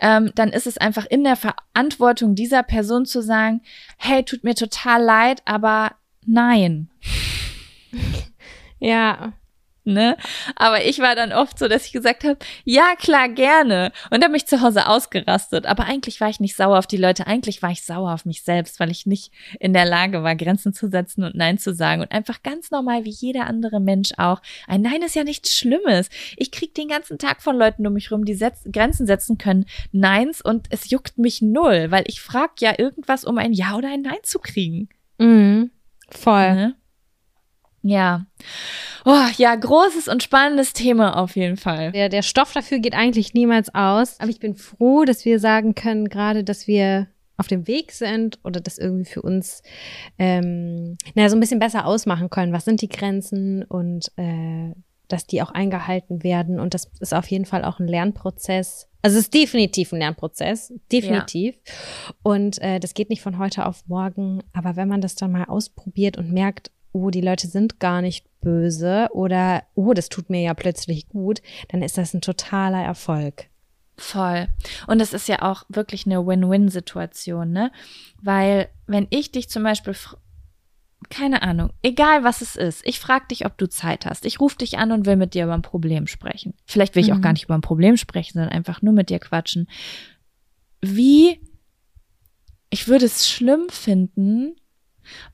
ähm, dann ist es einfach in der Verantwortung dieser Person zu sagen, hey, tut mir total leid, aber nein. Ja. Ne? Aber ich war dann oft so, dass ich gesagt habe, ja klar, gerne. Und dann bin ich zu Hause ausgerastet. Aber eigentlich war ich nicht sauer auf die Leute, eigentlich war ich sauer auf mich selbst, weil ich nicht in der Lage war, Grenzen zu setzen und Nein zu sagen. Und einfach ganz normal, wie jeder andere Mensch auch. Ein Nein ist ja nichts Schlimmes. Ich krieg den ganzen Tag von Leuten um mich rum, die setz Grenzen setzen können, Neins und es juckt mich null, weil ich frag ja irgendwas, um ein Ja oder ein Nein zu kriegen. Mhm. Voll. Ne? Ja. Oh, ja, großes und spannendes Thema auf jeden Fall. Der, der Stoff dafür geht eigentlich niemals aus. Aber ich bin froh, dass wir sagen können, gerade, dass wir auf dem Weg sind oder das irgendwie für uns ähm, naja, so ein bisschen besser ausmachen können. Was sind die Grenzen und äh, dass die auch eingehalten werden. Und das ist auf jeden Fall auch ein Lernprozess. Also es ist definitiv ein Lernprozess, definitiv. Und äh, das geht nicht von heute auf morgen. Aber wenn man das dann mal ausprobiert und merkt, oh, die Leute sind gar nicht böse oder oh, das tut mir ja plötzlich gut, dann ist das ein totaler Erfolg. Voll. Und es ist ja auch wirklich eine Win-Win-Situation, ne? Weil wenn ich dich zum Beispiel, keine Ahnung, egal was es ist, ich frage dich, ob du Zeit hast. Ich rufe dich an und will mit dir über ein Problem sprechen. Vielleicht will ich auch Mhm. gar nicht über ein Problem sprechen, sondern einfach nur mit dir quatschen. Wie, ich würde es schlimm finden,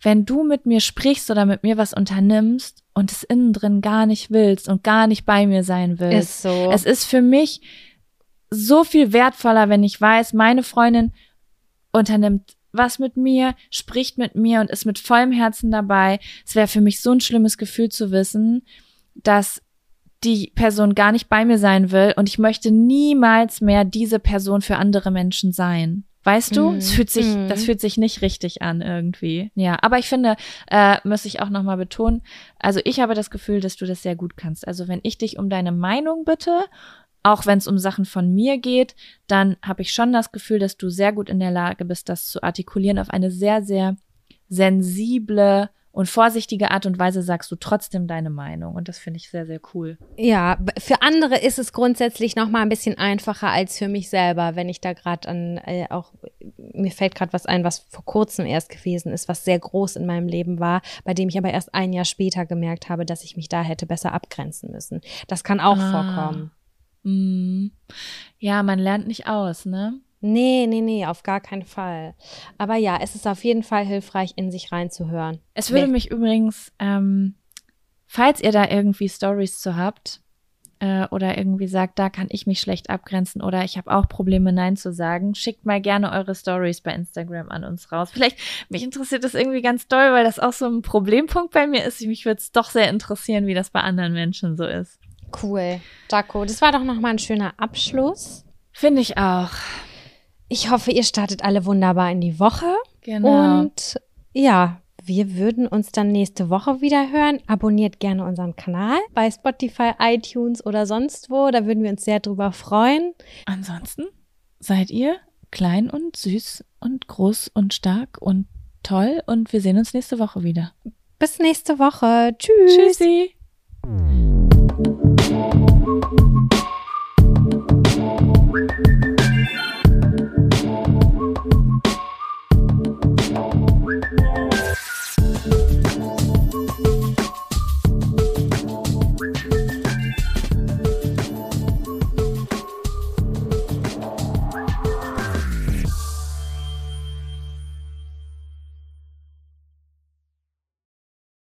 wenn du mit mir sprichst oder mit mir was unternimmst und es innen drin gar nicht willst und gar nicht bei mir sein willst. Ist so. Es ist für mich so viel wertvoller, wenn ich weiß, meine Freundin unternimmt was mit mir, spricht mit mir und ist mit vollem Herzen dabei. Es wäre für mich so ein schlimmes Gefühl zu wissen, dass die Person gar nicht bei mir sein will und ich möchte niemals mehr diese Person für andere Menschen sein. Weißt du? Mhm. Es fühlt sich, Mhm. das fühlt sich nicht richtig an irgendwie. Ja, aber ich finde, äh, muss ich auch nochmal betonen, also ich habe das Gefühl, dass du das sehr gut kannst. Also wenn ich dich um deine Meinung bitte, auch wenn es um Sachen von mir geht, dann habe ich schon das Gefühl, dass du sehr gut in der Lage bist, das zu artikulieren auf eine sehr, sehr sensible und vorsichtige Art und Weise sagst du trotzdem deine Meinung. Und das finde ich sehr, sehr cool. Ja, für andere ist es grundsätzlich noch mal ein bisschen einfacher als für mich selber, wenn ich da gerade an äh, auch mir fällt gerade was ein, was vor kurzem erst gewesen ist, was sehr groß in meinem Leben war, bei dem ich aber erst ein Jahr später gemerkt habe, dass ich mich da hätte besser abgrenzen müssen. Das kann auch Ah. vorkommen. Mm. Ja, man lernt nicht aus, ne? Nee, nee, nee, auf gar keinen Fall. Aber ja, es ist auf jeden Fall hilfreich, in sich reinzuhören. Es würde Nee. mich übrigens, ähm, falls ihr da irgendwie Stories zu habt äh, oder irgendwie sagt, da kann ich mich schlecht abgrenzen oder ich habe auch Probleme, Nein zu sagen, schickt mal gerne eure Stories bei Instagram an uns raus. Vielleicht, mich interessiert das irgendwie ganz doll, weil das auch so ein Problempunkt bei mir ist. Mich würde es doch sehr interessieren, wie das bei anderen Menschen so ist. Cool. Jaco, das war doch noch mal ein schöner Abschluss. Finde ich auch. Ich hoffe, ihr startet alle wunderbar in die Woche. Genau. Und ja, wir würden uns dann nächste Woche wieder hören. Abonniert gerne unseren Kanal bei Spotify, iTunes oder sonst wo. Da würden wir uns sehr drüber freuen. Ansonsten seid ihr klein und süß und groß und stark und toll und wir sehen uns nächste Woche wieder. Bis nächste Woche. Tschüss. Tschüssi.